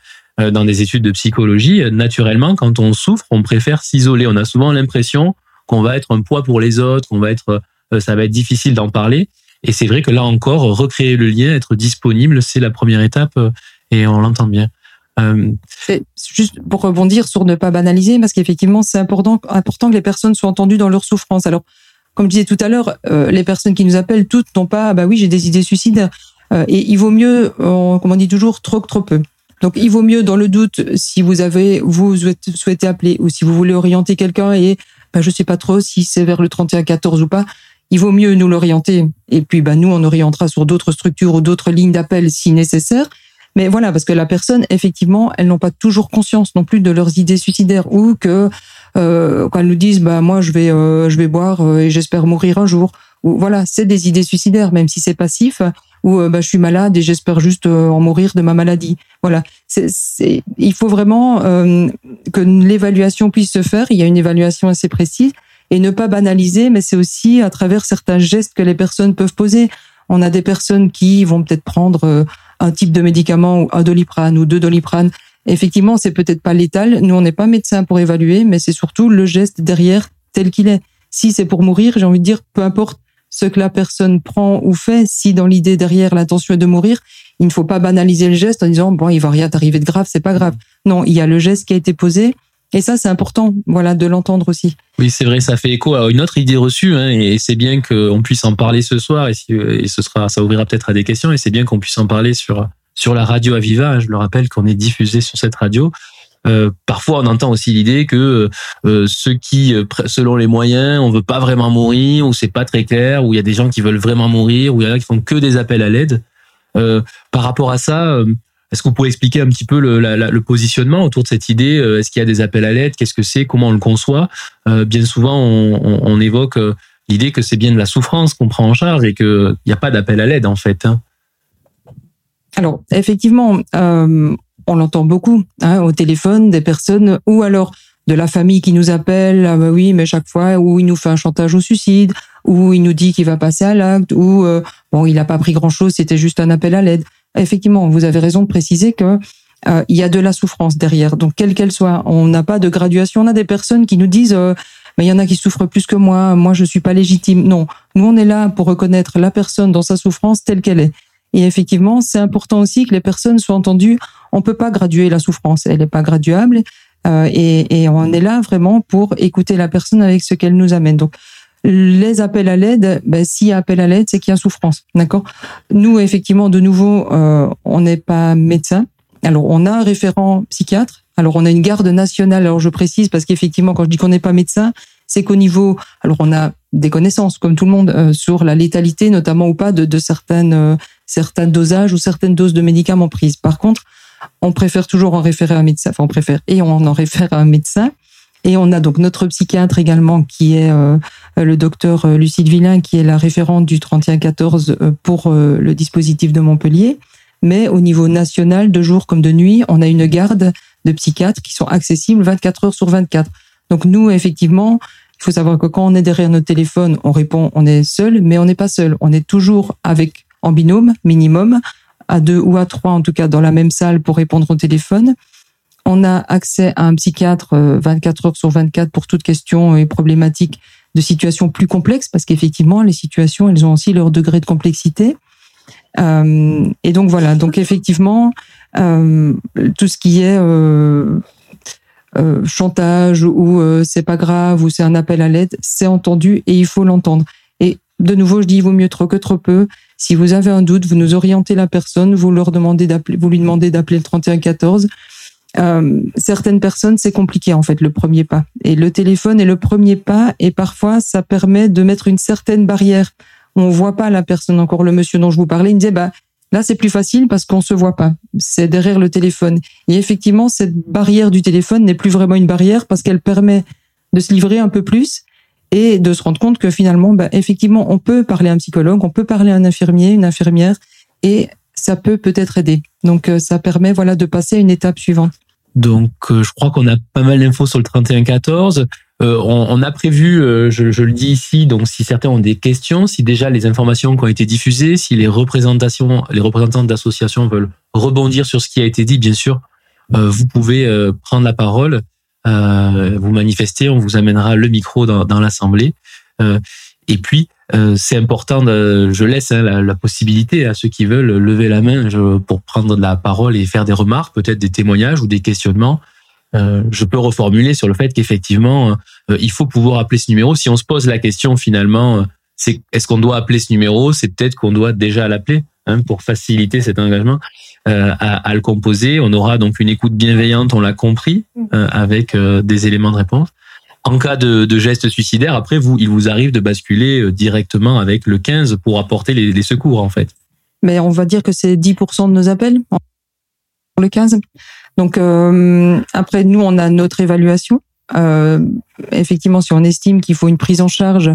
dans des études de psychologie, euh, naturellement, quand on souffre, on préfère s'isoler. On a souvent l'impression qu'on va être un poids pour les autres, qu'on va être, euh, ça va être difficile d'en parler. Et c'est vrai que là encore, recréer le lien, être disponible, c'est la première étape, et on l'entend bien. Juste pour rebondir sur ne pas banaliser, parce qu'effectivement, c'est important, important que les personnes soient entendues dans leur souffrance. Alors, comme je disais tout à l'heure, les personnes qui nous appellent toutes n'ont pas, bah oui, j'ai des idées suicidaires. et il vaut mieux, comme on dit toujours, trop que trop peu. Donc, il vaut mieux, dans le doute, si vous avez, vous souhaitez appeler ou si vous voulez orienter quelqu'un et ben, je sais pas trop si c'est vers le 31-14 ou pas, il vaut mieux nous l'orienter. Et puis, ben, nous, on orientera sur d'autres structures ou d'autres lignes d'appel si nécessaire. Mais voilà, parce que la personne, effectivement, elles n'ont pas toujours conscience non plus de leurs idées suicidaires ou que euh, quand elles nous disent, bah moi je vais, euh, je vais boire euh, et j'espère mourir un jour. Ou voilà, c'est des idées suicidaires, même si c'est passif ou euh, bah, je suis malade et j'espère juste euh, en mourir de ma maladie. Voilà, c'est, il faut vraiment euh, que l'évaluation puisse se faire. Il y a une évaluation assez précise et ne pas banaliser, mais c'est aussi à travers certains gestes que les personnes peuvent poser. On a des personnes qui vont peut-être prendre un type de médicament ou un doliprane ou deux doliprane. Effectivement, c'est peut-être pas létal. Nous, on n'est pas médecin pour évaluer, mais c'est surtout le geste derrière tel qu'il est. Si c'est pour mourir, j'ai envie de dire, peu importe ce que la personne prend ou fait, si dans l'idée derrière l'intention est de mourir, il ne faut pas banaliser le geste en disant bon, il va rien t'arriver de grave, c'est pas grave. Non, il y a le geste qui a été posé. Et ça, c'est important, voilà, de l'entendre aussi. Oui, c'est vrai, ça fait écho à une autre idée reçue, hein, et c'est bien qu'on puisse en parler ce soir, et, et ce sera, ça ouvrira peut-être à des questions, et c'est bien qu'on puisse en parler sur sur la radio Aviva. Je le rappelle qu'on est diffusé sur cette radio. Euh, parfois, on entend aussi l'idée que euh, ceux qui, euh, selon les moyens, on veut pas vraiment mourir, ou c'est pas très clair, ou il y a des gens qui veulent vraiment mourir, ou il y en a qui font que des appels à l'aide. par rapport à ça, est-ce que vous pouvez expliquer un petit peu le, le positionnement autour de cette idée Est-ce qu'il y a des appels à l'aide Qu'est-ce que c'est Comment on le conçoit? Bien souvent, on, on, évoque l'idée que c'est bien de la souffrance qu'on prend en charge et qu'il n'y a pas d'appel à l'aide en fait. Hein. Alors, effectivement, euh, on l'entend beaucoup hein, au téléphone, des personnes ou alors de la famille qui nous appelle, ah bah oui, mais chaque fois où il nous fait un chantage au suicide, ou il nous dit qu'il va passer à l'acte, ou euh, bon, il n'a pas pris grand-chose, c'était juste un appel à l'aide. Effectivement, vous avez raison de préciser que euh, il y a de la souffrance derrière. Donc quelle qu'elle soit, on n'a pas de graduation. On a des personnes qui nous disent euh, mais il y en a qui souffrent plus que moi, moi je suis pas légitime. Non, nous on est là pour reconnaître la personne dans sa souffrance telle qu'elle est. Et effectivement, c'est important aussi que les personnes soient entendues. On peut pas graduer la souffrance, elle n'est pas graduable. Euh, et, et, on est là vraiment pour écouter la personne avec ce qu'elle nous amène. Donc, les appels à l'aide, ben, s'il y a appel à l'aide, c'est qu'il y a souffrance, d'accord? Nous, effectivement, de nouveau, euh, on n'est pas médecin. Alors, on a un référent psychiatre. Alors, on a une garde nationale. Alors, je précise parce qu'effectivement, quand je dis qu'on n'est pas médecin, c'est qu'au niveau, alors on a des connaissances comme tout le monde euh, sur la létalité, notamment ou pas de, de certaines euh, certains dosages ou certaines doses de médicaments prises. Par contre, on préfère toujours en référer à un médecin. Enfin, on préfère et on en réfère à un médecin. Et on a donc notre psychiatre également, qui est euh, le docteur Lucide Villain, qui est la référente du 3114 pour le dispositif de Montpellier. Mais au niveau national, de jour comme de nuit, on a une garde de psychiatres qui sont accessibles 24 heures sur 24. Donc nous, effectivement, il faut savoir que quand on est derrière notre téléphone, on répond, on est seul, mais on n'est pas seul. On est toujours avec en binôme minimum, à deux ou à trois en tout cas dans la même salle pour répondre au téléphone. On a accès à un psychiatre 24 heures sur 24 pour toute question et problématique de situations plus complexes, parce qu'effectivement, les situations, elles ont aussi leur degré de complexité. Euh, et donc voilà, donc effectivement, euh, tout ce qui est euh, euh chantage ou c'est pas grave ou c'est un appel à l'aide, c'est entendu et il faut l'entendre. Et de nouveau, je dis, il vaut mieux trop que trop peu. Si vous avez un doute, vous nous orientez la personne, vous leur demandez d'appeler, vous lui demandez d'appeler le 3114. Euh, certaines personnes, c'est compliqué en fait le premier pas. Et le téléphone est le premier pas et parfois ça permet de mettre une certaine barrière on voit pas la personne. Encore le monsieur dont je vous parlais, il me disait, bah, là, c'est plus facile parce qu'on se voit pas. C'est derrière le téléphone. Et effectivement, cette barrière du téléphone n'est plus vraiment une barrière parce qu'elle permet de se livrer un peu plus et de se rendre compte que finalement, bah, effectivement, on peut parler à un psychologue, on peut parler à un infirmier, une infirmière, et ça peut peut-être aider. Donc, euh, ça permet, voilà, de passer à une étape suivante. Donc, euh, je crois qu'on a pas mal d'infos sur le 3114. Euh, on, a prévu, euh, je, le dis ici, donc si certains ont des questions, si déjà les informations qui ont été diffusées, si les représentations, les représentants d'associations veulent rebondir sur ce qui a été dit, bien sûr, euh, vous pouvez prendre la parole, vous manifester, on vous amènera le micro dans, l'assemblée. et puis, c'est important, de, je laisse hein, la, possibilité à ceux qui veulent lever la main pour prendre la parole et faire des remarques, peut-être des témoignages ou des questionnements. Euh, je peux reformuler sur le fait qu'effectivement, euh, il faut pouvoir appeler ce numéro. Si on se pose la question finalement, euh, c'est est-ce qu'on doit appeler ce numéro? C'est peut-être qu'on doit déjà l'appeler hein, pour faciliter cet engagement à, à, le composer. On aura donc une écoute bienveillante, on l'a compris, avec des éléments de réponse. En cas de, de geste suicidaire, après, vous, il vous arrive de basculer directement avec le 15 pour apporter les, les secours, en fait. Mais on va dire que c'est 10% de nos appels pour le 15. Donc euh, après, nous, on a notre évaluation. Euh, effectivement, si on estime qu'il faut une prise en charge,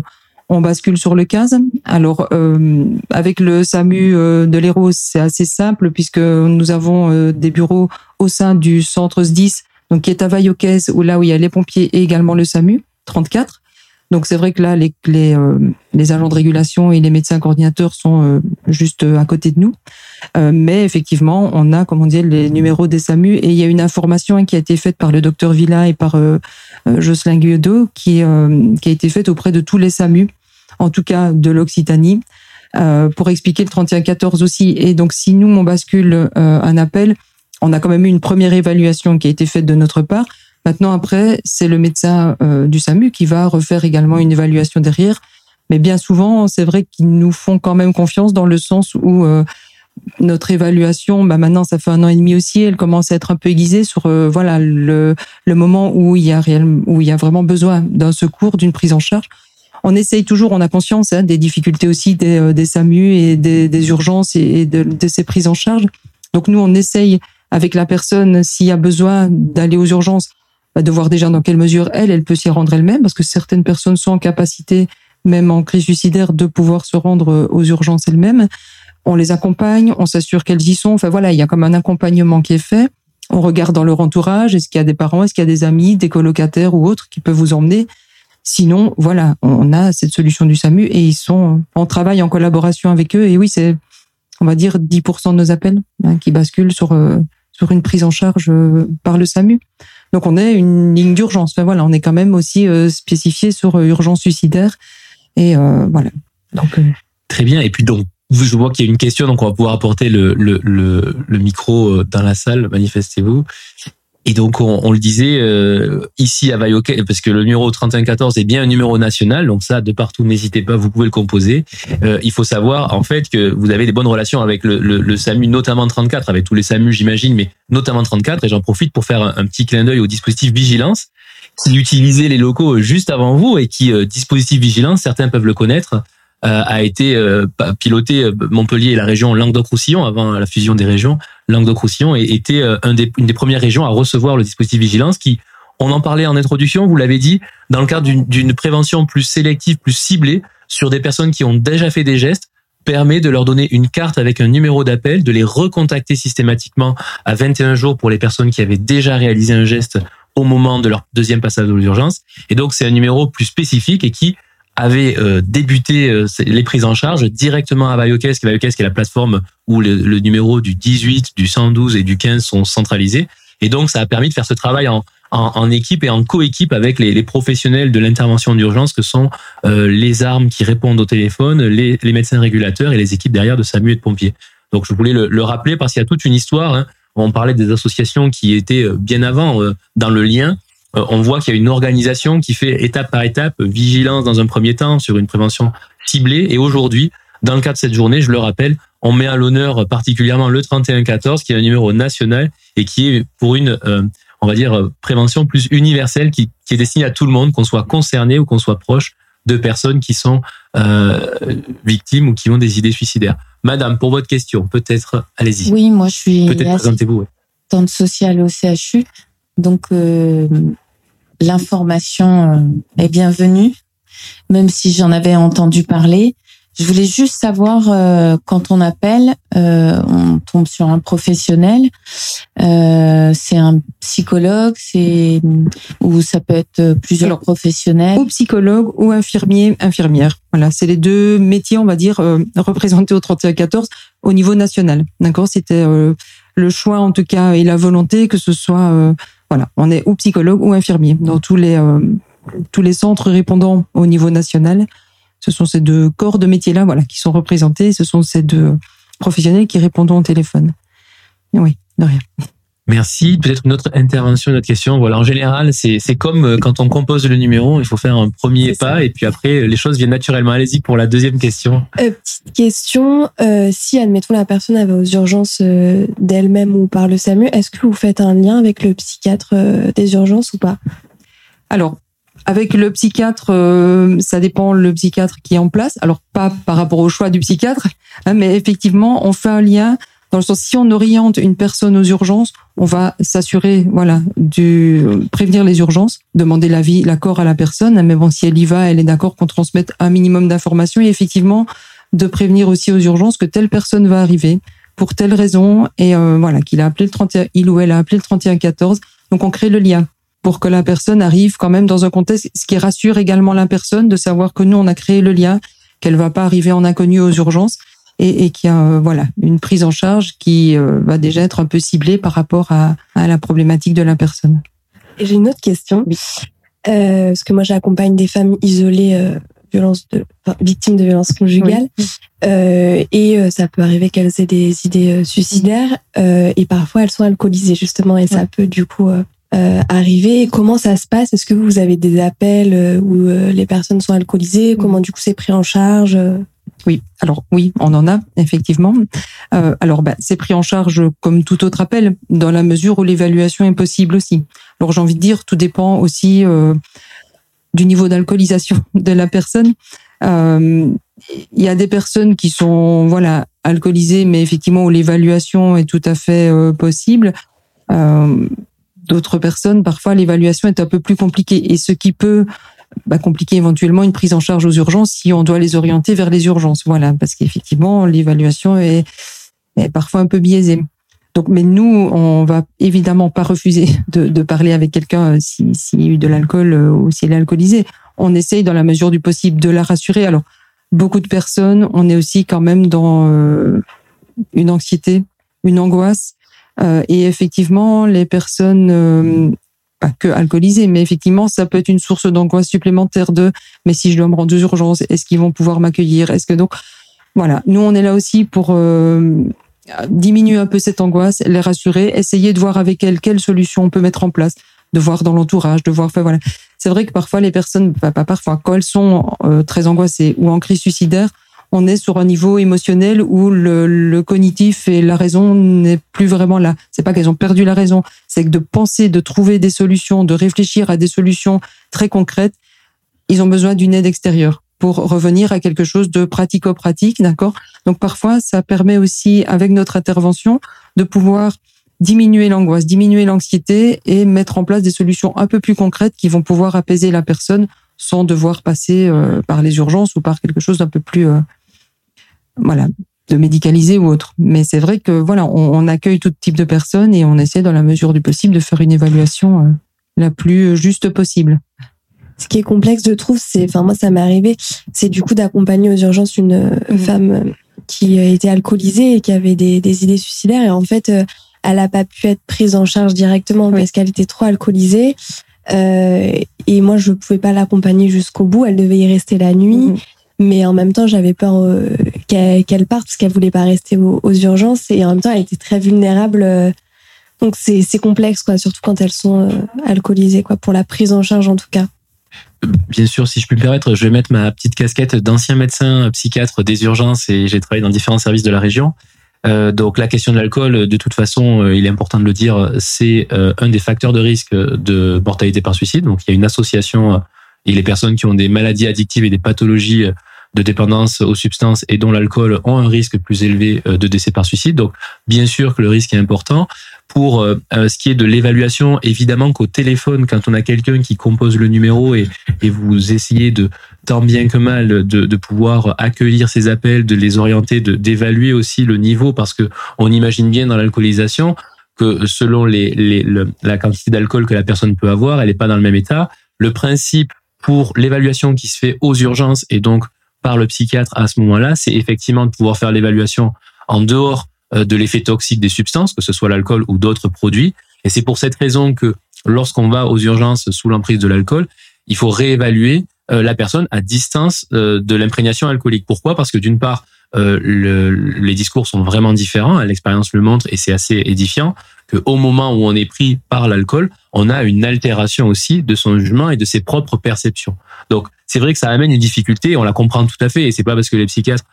on bascule sur le 15. Alors, euh, avec le SAMU de l'Hérault, c'est assez simple puisque nous avons des bureaux au sein du centre 10, donc qui est à Vaillocès, où là où il y a les pompiers et également le SAMU 34. Donc c'est vrai que là, les, les, euh, les, agents de régulation et les médecins coordinateurs sont euh, juste euh, à côté de nous. mais effectivement, on a, comme on dit, les numéros des SAMU et il y a une information qui a été faite par le docteur Villa et par Jocelyn Guedo qui, qui a été faite auprès de tous les SAMU, en tout cas de l'Occitanie, pour expliquer le 3114 aussi. Et donc si nous, on bascule un appel, on a quand même eu une première évaluation qui a été faite de notre part Maintenant, après, c'est le médecin euh, du SAMU qui va refaire également une évaluation derrière. Mais bien souvent, c'est vrai qu'ils nous font quand même confiance dans le sens où euh, notre évaluation, bah maintenant, ça fait un an et demi aussi, elle commence à être un peu aiguisée sur euh, voilà le, le moment où il y a réel, où il y a vraiment besoin d'un secours, d'une prise en charge. On essaye toujours, on a conscience hein, des difficultés aussi des, des SAMU et des, urgences et de, de ces prises en charge. Donc nous, on essaye avec la personne, s'il y a besoin d'aller aux urgences, bah, de voir déjà dans quelle mesure elle, elle peut s'y rendre elle-même, parce que certaines personnes sont en capacité, même en crise suicidaire, de pouvoir se rendre euh, aux urgences elles-mêmes. On les accompagne, on s'assure qu'elles y sont. Enfin voilà, il y a comme un accompagnement qui est fait. On regarde dans leur entourage, est-ce qu'il y a des parents, est-ce qu'il y a des amis, des colocataires ou autres qui peuvent vous emmener. Sinon, voilà, on a cette solution du SAMU et ils sont, on travaille en collaboration avec eux. Et oui, c'est, on va dire, 10% de nos appels hein, qui basculent sur euh, sur une prise en charge euh, par le SAMU. Donc on est une ligne d'urgence. Enfin, voilà, on est quand même aussi euh, spécifié sur urgence suicidaire. Et voilà. Donc, Très bien. Et puis donc, je vois qu'il y a une question, donc on va pouvoir apporter le, le, le, le micro dans la salle. Manifestez-vous. Et donc, on, le disait euh, ici à Vaillocais, parce que le numéro 3114 est bien un numéro national, donc ça, de partout, n'hésitez pas, vous pouvez le composer. Euh, il faut savoir, en fait, que vous avez des bonnes relations avec le, le, le SAMU, notamment 34, avec tous les SAMU, j'imagine, mais notamment 34, et j'en profite pour faire un, petit clin d'œil au dispositif Vigilance, qui utilisait les locaux juste avant vous, et qui, euh, dispositif Vigilance, certains peuvent le connaître, euh, a été euh, piloté euh, Montpellier et la région Languedoc-Roussillon avant la fusion des régions. Languedoc-Roussillon était un une des premières régions à recevoir le dispositif vigilance qui, on en parlait en introduction, vous l'avez dit, dans le cadre d'une prévention plus sélective, plus ciblée sur des personnes qui ont déjà fait des gestes, permet de leur donner une carte avec un numéro d'appel, de les recontacter systématiquement à 21 jours pour les personnes qui avaient déjà réalisé un geste au moment de leur deuxième passage de l'urgence. Et donc, c'est un numéro plus spécifique et qui avait euh, débuté euh, les prises en charge directement à Biocast, qui est la plateforme où le, numéro du 18, du 112 et du 15 sont centralisés. Et donc, ça a permis de faire ce travail en, en, en équipe et en coéquipe avec les, les professionnels de l'intervention d'urgence que sont euh, les armes qui répondent au téléphone, les, les, médecins régulateurs et les équipes derrière de SAMU et de pompiers. Donc, je voulais le, le rappeler parce qu'il y a toute une histoire. Hein. On parlait des associations qui étaient euh, bien avant euh, dans le lien. On voit qu'il y a une organisation qui fait étape par étape, vigilance dans un premier temps sur une prévention ciblée. Et aujourd'hui, dans le cadre de cette journée, je le rappelle, on met à l'honneur particulièrement le 3114, qui est un numéro national et qui est pour une, euh, on va dire, euh, prévention plus universelle, qui, qui est destinée à tout le monde, qu'on soit concerné ou qu'on soit proche de personnes qui sont euh, victimes ou qui ont des idées suicidaires. Madame, pour votre question, peut-être, allez-y. Oui, moi je suis peut-être présentez-vous. Ouais. tante sociale au CHU, donc euh, l'information est bienvenue, même si j'en avais entendu parler. Je voulais juste savoir euh, quand on appelle, euh, on tombe sur un professionnel. Euh, c'est un psychologue, c'est ou ça peut être plusieurs Alors, professionnels. Ou psychologue ou infirmier, infirmière. Voilà, c'est les deux métiers, on va dire, euh, représentés au 3114 au niveau national. D'accord C'était euh, le choix en tout cas et la volonté que ce soit, euh, voilà, on est ou psychologue ou infirmier dans tous les euh, tous les centres répondant au niveau national. Ce sont ces deux corps de métiers-là, voilà, qui sont représentés. Ce sont ces deux professionnels qui répondent au téléphone. Oui, de rien. Merci. Peut-être une autre intervention, une autre question. Voilà, en général, c'est c'est comme euh, quand on compose le numéro, il faut faire un premier ça. pas et puis après les choses viennent naturellement. Allez-y pour la deuxième question. Euh, petite question, euh, si admettons la personne elle va aux urgences euh, d'elle-même ou par le SAMU, est-ce que vous faites un lien avec le psychiatre euh, des urgences ou pas? Alors, avec le psychiatre, euh, ça dépend le psychiatre qui est en place. Alors, pas par rapport au choix du psychiatre, hein, mais effectivement, on fait un lien dans le sens si on oriente une personne aux urgences, on va s'assurer, voilà, du prévenir les urgences, demander l'avis, l'accord à la personne. Mais bon, si elle y va, elle est d'accord qu'on transmette un minimum d'informations et effectivement de prévenir aussi aux urgences que telle personne va arriver pour telle raison et euh, voilà qu'il a appelé le 31, il ou elle a appelé le 3114. Donc on crée le lien pour que la personne arrive quand même dans un contexte, ce qui rassure également la personne de savoir que nous, on a créé le lien, qu'elle va pas arriver en inconnu aux urgences et, y a euh, voilà une prise en charge qui euh, va déjà être un peu ciblée par rapport à, à la problématique de la personne. J'ai une autre question, Euh, parce que moi j'accompagne des femmes isolées, euh, violences de, enfin, victimes de violences conjugales, Euh, et ça peut arriver qu'elles aient des idées suicidaires, et parfois elles sont alcoolisées justement, et ça peut du coup arriver. Et comment ça se passe? Est-ce que vous avez des appels où les personnes sont alcoolisées? Comment du coup c'est pris en charge? Oui, alors oui, on en a effectivement. Euh, alors, bah, c'est pris en charge comme tout autre appel, dans la mesure où l'évaluation est possible aussi. Alors, j'ai envie de dire, tout dépend aussi euh, du niveau d'alcoolisation (laughs) de la personne. Euh, Il y a des personnes qui sont voilà alcoolisées, mais effectivement où l'évaluation est tout à fait euh, possible. Euh, D'autres personnes, parfois, l'évaluation est un peu plus compliquée. Et ce qui peut bah, compliquer éventuellement une prise en charge aux urgences si on doit les orienter vers les urgences. Voilà, parce qu'effectivement, l'évaluation est, parfois un peu biaisée. Donc, mais nous, on va évidemment pas refuser de, parler avec quelqu'un euh, si- s'il y a eu de l'alcool euh, ou s'il est alcoolisé. On essaye dans la mesure du possible de la rassurer. Alors, beaucoup de personnes, on est aussi quand même dans euh, une anxiété, une angoisse. Et effectivement, les personnes, que alcoolisées, mais effectivement, ça peut être une source d'angoisse supplémentaire de, mais si je dois me rendre aux urgences, est-ce qu'ils vont pouvoir m'accueillir? Est-ce que donc, voilà, nous on est là aussi pour euh, diminuer un peu cette angoisse, les rassurer, essayer de voir avec elles quelles solutions on peut mettre en place, de voir dans l'entourage, de voir, enfin voilà. C'est vrai que parfois les personnes, pas, pas parfois, quand elles sont euh, très angoissées ou en crise suicidaire, on est sur un niveau émotionnel où le, cognitif et la raison n'est plus vraiment là. C'est pas qu'elles ont perdu la raison, c'est que de penser, de trouver des solutions, de réfléchir à des solutions très concrètes, ils ont besoin d'une aide extérieure pour revenir à quelque chose de pratico-pratique, d'accord? Donc parfois, ça permet aussi, avec notre intervention, de pouvoir diminuer l'angoisse, diminuer l'anxiété et mettre en place des solutions un peu plus concrètes qui vont pouvoir apaiser la personne sans devoir passer euh, par les urgences ou par quelque chose d'un peu plus euh, voilà de médicalisé ou autre. Mais c'est vrai que voilà, on, on, accueille tout type de personnes et on essaie dans la mesure du possible de faire une évaluation euh, la plus juste possible. Ce qui est complexe, je trouve, c'est, enfin moi ça m'est arrivé, c'est du coup d'accompagner aux urgences une euh, Mhm. femme euh, qui était alcoolisée et qui avait des, des idées suicidaires et en fait euh, elle a pas pu être prise en charge directement parce qu'elle était trop alcoolisée. Euh, et moi, je pouvais pas l'accompagner jusqu'au bout. Elle devait y rester la nuit. Mhm. Mais en même temps, j'avais peur euh, qu'elle parte parce qu'elle voulait pas rester aux, urgences. Et en même temps, elle était très vulnérable. euh, donc c'est complexe, quoi, surtout quand elles sont euh, alcoolisées, quoi, pour la prise en charge en tout cas. Bien sûr, si je puis me permettre, je vais mettre ma petite casquette d'ancien médecin psychiatre des urgences et j'ai travaillé dans différents services de la région. Donc la question de l'alcool, de toute façon, il est important de le dire, c'est un des facteurs de risque de mortalité par suicide. Donc il y a une association et les personnes qui ont des maladies addictives et des pathologies euh, de dépendance aux substances et dont l'alcool ont un risque plus élevé euh, de décès par suicide. Donc bien sûr que le risque est important. Pour euh, ce qui est de l'évaluation, évidemment qu'au téléphone, quand on a quelqu'un qui compose le numéro et, et vous essayez de tant bien que mal de, de pouvoir accueillir ces appels, de les orienter, d'évaluer aussi le niveau, parce que on imagine bien dans l'alcoolisation que selon les, les, le- la quantité d'alcool que la personne peut avoir, elle n'est pas dans le même état. Le principe pour l'évaluation qui se fait aux urgences et donc par le psychiatre à ce moment-là, c'est effectivement de pouvoir faire l'évaluation en dehors euh, de l'effet toxique des substances, que ce soit l'alcool ou d'autres produits. Et c'est pour cette raison que lorsqu'on va aux urgences sous l'emprise de l'alcool, il faut réévaluer euh, la personne à distance euh, de l'imprégnation alcoolique. Pourquoi? Parce que d'une part, le- les discours sont vraiment différents, l'expérience le montre et c'est assez édifiant que au moment où on est pris par l'alcool, on a une altération aussi de son jugement et de ses propres perceptions. Donc c'est vrai que ça amène une difficulté, on la comprend tout à fait et c'est pas parce que les psychiatres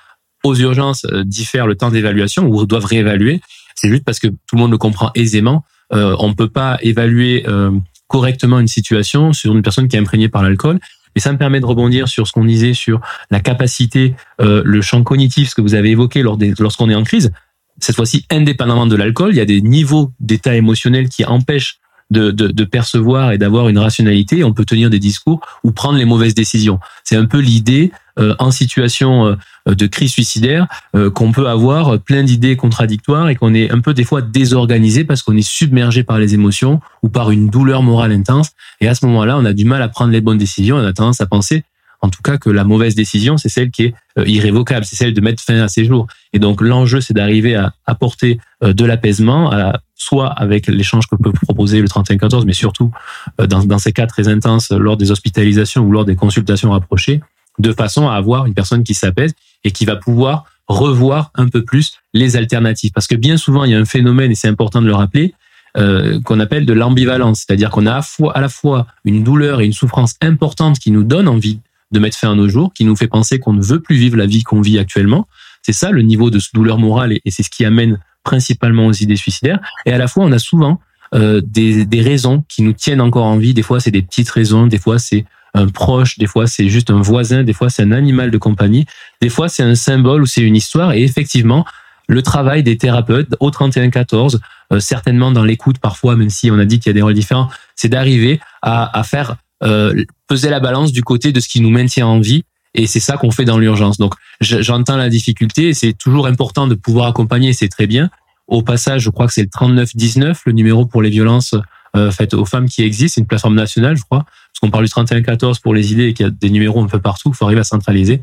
aux urgences euh, diffèrent le temps d'évaluation ou doivent réévaluer, c'est juste parce que tout le monde le comprend aisément. Euh, on peut pas évaluer euh, correctement une situation sur une personne qui est imprégnée par l'alcool. Et ça me permet de rebondir sur ce qu'on disait sur la capacité, le champ cognitif, ce que vous avez évoqué lors lorsqu'on est en crise. Cette fois-ci, indépendamment de l'alcool, il y a des niveaux d'état émotionnel qui empêchent de, de, de percevoir et d'avoir une rationalité. On peut tenir des discours ou prendre les mauvaises décisions. C'est un peu l'idée euh, en situation euh, de crise suicidaire euh, qu'on peut avoir plein d'idées contradictoires et qu'on est un peu des fois désorganisé parce qu'on est submergé par les émotions ou par une douleur morale intense. Et à ce moment-là, on a du mal à prendre les bonnes décisions. On a tendance à penser, en tout cas, que la mauvaise décision, c'est celle qui est euh, irrévocable, c'est celle de mettre fin à ses jours. Et donc l'enjeu, c'est d'arriver à apporter euh, de l'apaisement, soit avec l'échange que peut proposer le 3114, mais surtout euh, dans, dans ces cas très intenses lors des hospitalisations ou lors des consultations rapprochées, de façon à avoir une personne qui s'apaise et qui va pouvoir revoir un peu plus les alternatives. Parce que bien souvent, il y a un phénomène, et c'est important de le rappeler, qu'on appelle de l'ambivalence. C'est-à-dire qu'on a à, la fois une douleur et une souffrance importante qui nous donne envie de mettre fin à nos jours, qui nous fait penser qu'on ne veut plus vivre la vie qu'on vit actuellement. C'est ça le niveau de douleur morale et, c'est ce qui amène principalement aux idées suicidaires. Et à la fois, on a souvent euh, des, des raisons qui nous tiennent encore en vie. Des fois, c'est des petites raisons, des fois, c'est un proche, des fois, c'est juste un voisin, des fois, c'est un animal de compagnie, des fois, c'est un symbole ou c'est une histoire. Et effectivement, le travail des thérapeutes au 31-14, euh, certainement dans l'écoute parfois, même si on a dit qu'il y a des rôles différents, c'est d'arriver à, à faire euh, peser la balance du côté de ce qui nous maintient en vie. Et c'est ça qu'on fait dans l'urgence. Donc, je- j'entends la difficulté et c'est toujours important de pouvoir accompagner, c'est très bien. Au passage, je crois que c'est le 3919, le numéro pour les violences euh, faites aux femmes qui existent. C'est une plateforme nationale, je crois. Parce qu'on parle du 3114 pour les idées et qu'il y a des numéros un peu partout. Il faut arriver à centraliser.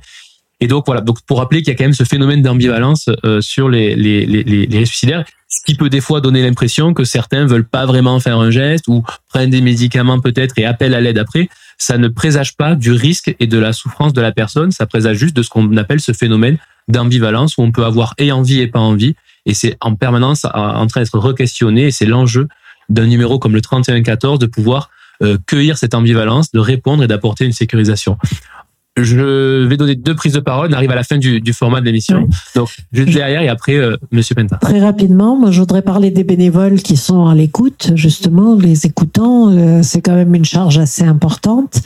Et donc voilà, donc pour rappeler qu'il y a quand même ce phénomène d'ambivalence euh, sur les, les, les, les, suicidaires, ce qui peut des fois donner l'impression que certains veulent pas vraiment faire un geste ou prennent des médicaments peut-être et appellent à l'aide après. Ça ne présage pas du risque et de la souffrance de la personne, ça présage juste de ce qu'on appelle ce phénomène d'ambivalence où on peut avoir et envie et pas envie. Et c'est en permanence en train d'être re-questionné et c'est l'enjeu d'un numéro comme le 3114 de pouvoir euh, cueillir cette ambivalence, de répondre et d'apporter une sécurisation. Je vais donner deux prises de parole. On arrive à la fin du, du format de l'émission. Donc, juste derrière et après, euh, Monsieur Penta. Très rapidement, moi, je voudrais parler des bénévoles qui sont à l'écoute, justement, les écoutants. euh, c'est quand même une charge assez importante.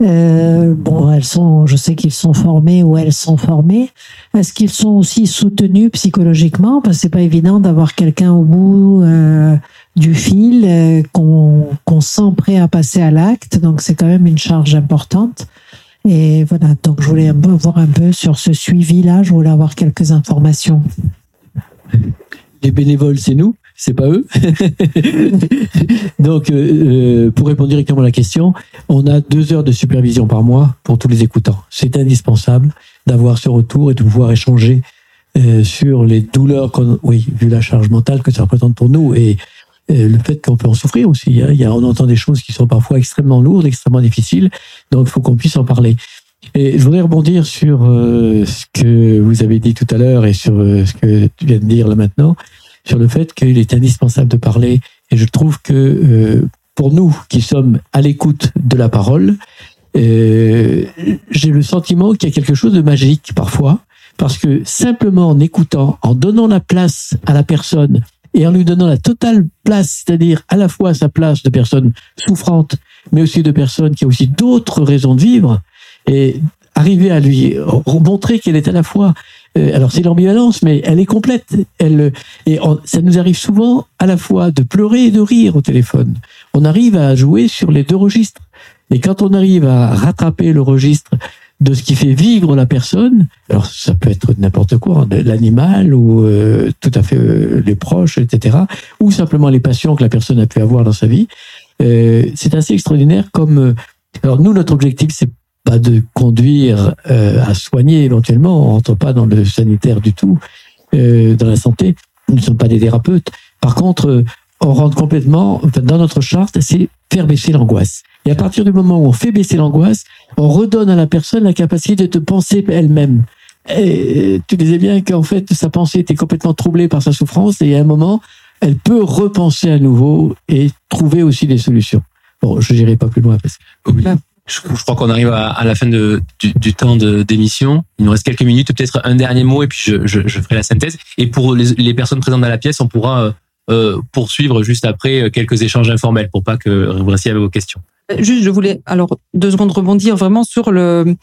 Euh, bon, elles sont, je sais qu'ils sont formés ou elles sont formées. Est-ce qu'ils sont aussi soutenus psychologiquement? Parce que c'est pas évident d'avoir quelqu'un au bout euh, du fil euh, qu'on qu'on sent prêt à passer à l'acte. Donc c'est quand même une charge importante. Et voilà, donc je voulais voir un peu sur ce suivi-là. Je voulais avoir quelques informations. Les bénévoles, c'est nous, c'est pas eux. (laughs) Donc, euh, euh, pour répondre directement à la question, on a deux heures de supervision par mois pour tous les écoutants. C'est indispensable d'avoir ce retour et de pouvoir échanger euh, sur les douleurs, oui, vu la charge mentale que ça représente pour nous et le fait qu'on peut en souffrir aussi. hein. Il y a, on entend des choses qui sont parfois extrêmement lourdes, extrêmement difficiles, donc il faut qu'on puisse en parler. Et je voudrais rebondir sur euh, ce que vous avez dit tout à l'heure et sur euh, ce que tu viens de dire là maintenant, sur le fait qu'il est indispensable de parler. Et je trouve que euh, pour nous qui sommes à l'écoute de la parole, euh, j'ai le sentiment qu'il y a quelque chose de magique parfois, parce que simplement en écoutant, en donnant la place à la personne et en lui donnant la totale place, c'est-à-dire à la fois sa place de personne souffrante, mais aussi de personne qui a aussi d'autres raisons de vivre, et arriver à lui montrer qu'elle est à la fois euh, alors c'est l'ambivalence, mais elle est complète. Elle et ça nous arrive souvent à la fois de pleurer et de rire au téléphone. On arrive à jouer sur les deux registres. Et quand on arrive à rattraper le registre de ce qui fait vivre la personne, alors ça peut être n'importe quoi, hein, l'animal ou euh, tout à fait euh, les proches, etc., ou simplement les passions que la personne a pu avoir dans sa vie. Euh, c'est assez extraordinaire comme. euh, alors nous, notre objectif, c'est pas de conduire euh, à soigner éventuellement, on rentre pas dans le sanitaire du tout, euh, dans la santé, nous ne sommes pas des thérapeutes. Par contre, on rentre complètement, dans notre charte, c'est faire baisser l'angoisse. Et à partir du moment où on fait baisser l'angoisse, on redonne à la personne la capacité de penser elle-même. Et tu disais bien qu'en fait, sa pensée était complètement troublée par sa souffrance et à un moment, elle peut repenser à nouveau et trouver aussi des solutions. Bon, je n'irai pas plus loin parce que Oui. Je, je crois qu'on arrive à, à la fin de, du, du temps d'émission. Il nous reste quelques minutes, peut-être un dernier mot, et puis je, je, je ferai la synthèse. Et pour les, les personnes présentes dans la pièce, on pourra euh, euh, poursuivre juste après euh, quelques échanges informels pour pas que vous restiez avec vos questions. Juste, je voulais alors deux secondes rebondir vraiment sur le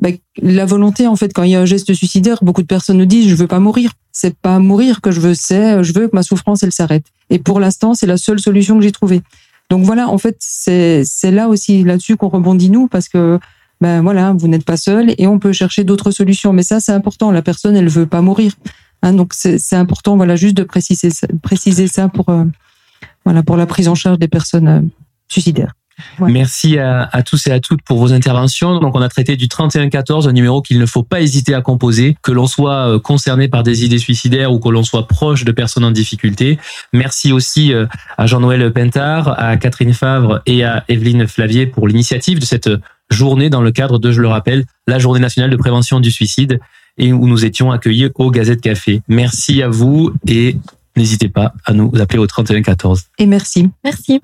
bah, la volonté en fait quand il y a un geste suicidaire, beaucoup de personnes nous disent je veux pas mourir. C'est pas mourir que je veux, c'est je veux que ma souffrance elle s'arrête. Et pour l'instant, c'est la seule solution que j'ai trouvée. Donc voilà, en fait, c'est c'est là aussi là-dessus qu'on rebondit nous parce que ben voilà, vous n'êtes pas seul et on peut chercher d'autres solutions. Mais ça, c'est important. La personne, elle veut pas mourir. Hein, donc c'est important, voilà, juste de préciser préciser ça pour euh, voilà pour la prise en charge des personnes euh, suicidaires. Ouais. Merci à, à tous et à toutes pour vos interventions. Donc, on a traité du 3114, un numéro qu'il ne faut pas hésiter à composer, que l'on soit euh, concerné par des idées suicidaires ou que l'on soit proche de personnes en difficulté. Merci aussi euh, à Jean-Noël Pentard, à Catherine Favre et à Evelyne Flavier pour l'initiative de cette journée dans le cadre de, je le rappelle, la Journée nationale de prévention du suicide et où nous étions accueillis au Gazette Café. Merci à vous et n'hésitez pas à nous appeler au 3114. Et merci. Merci.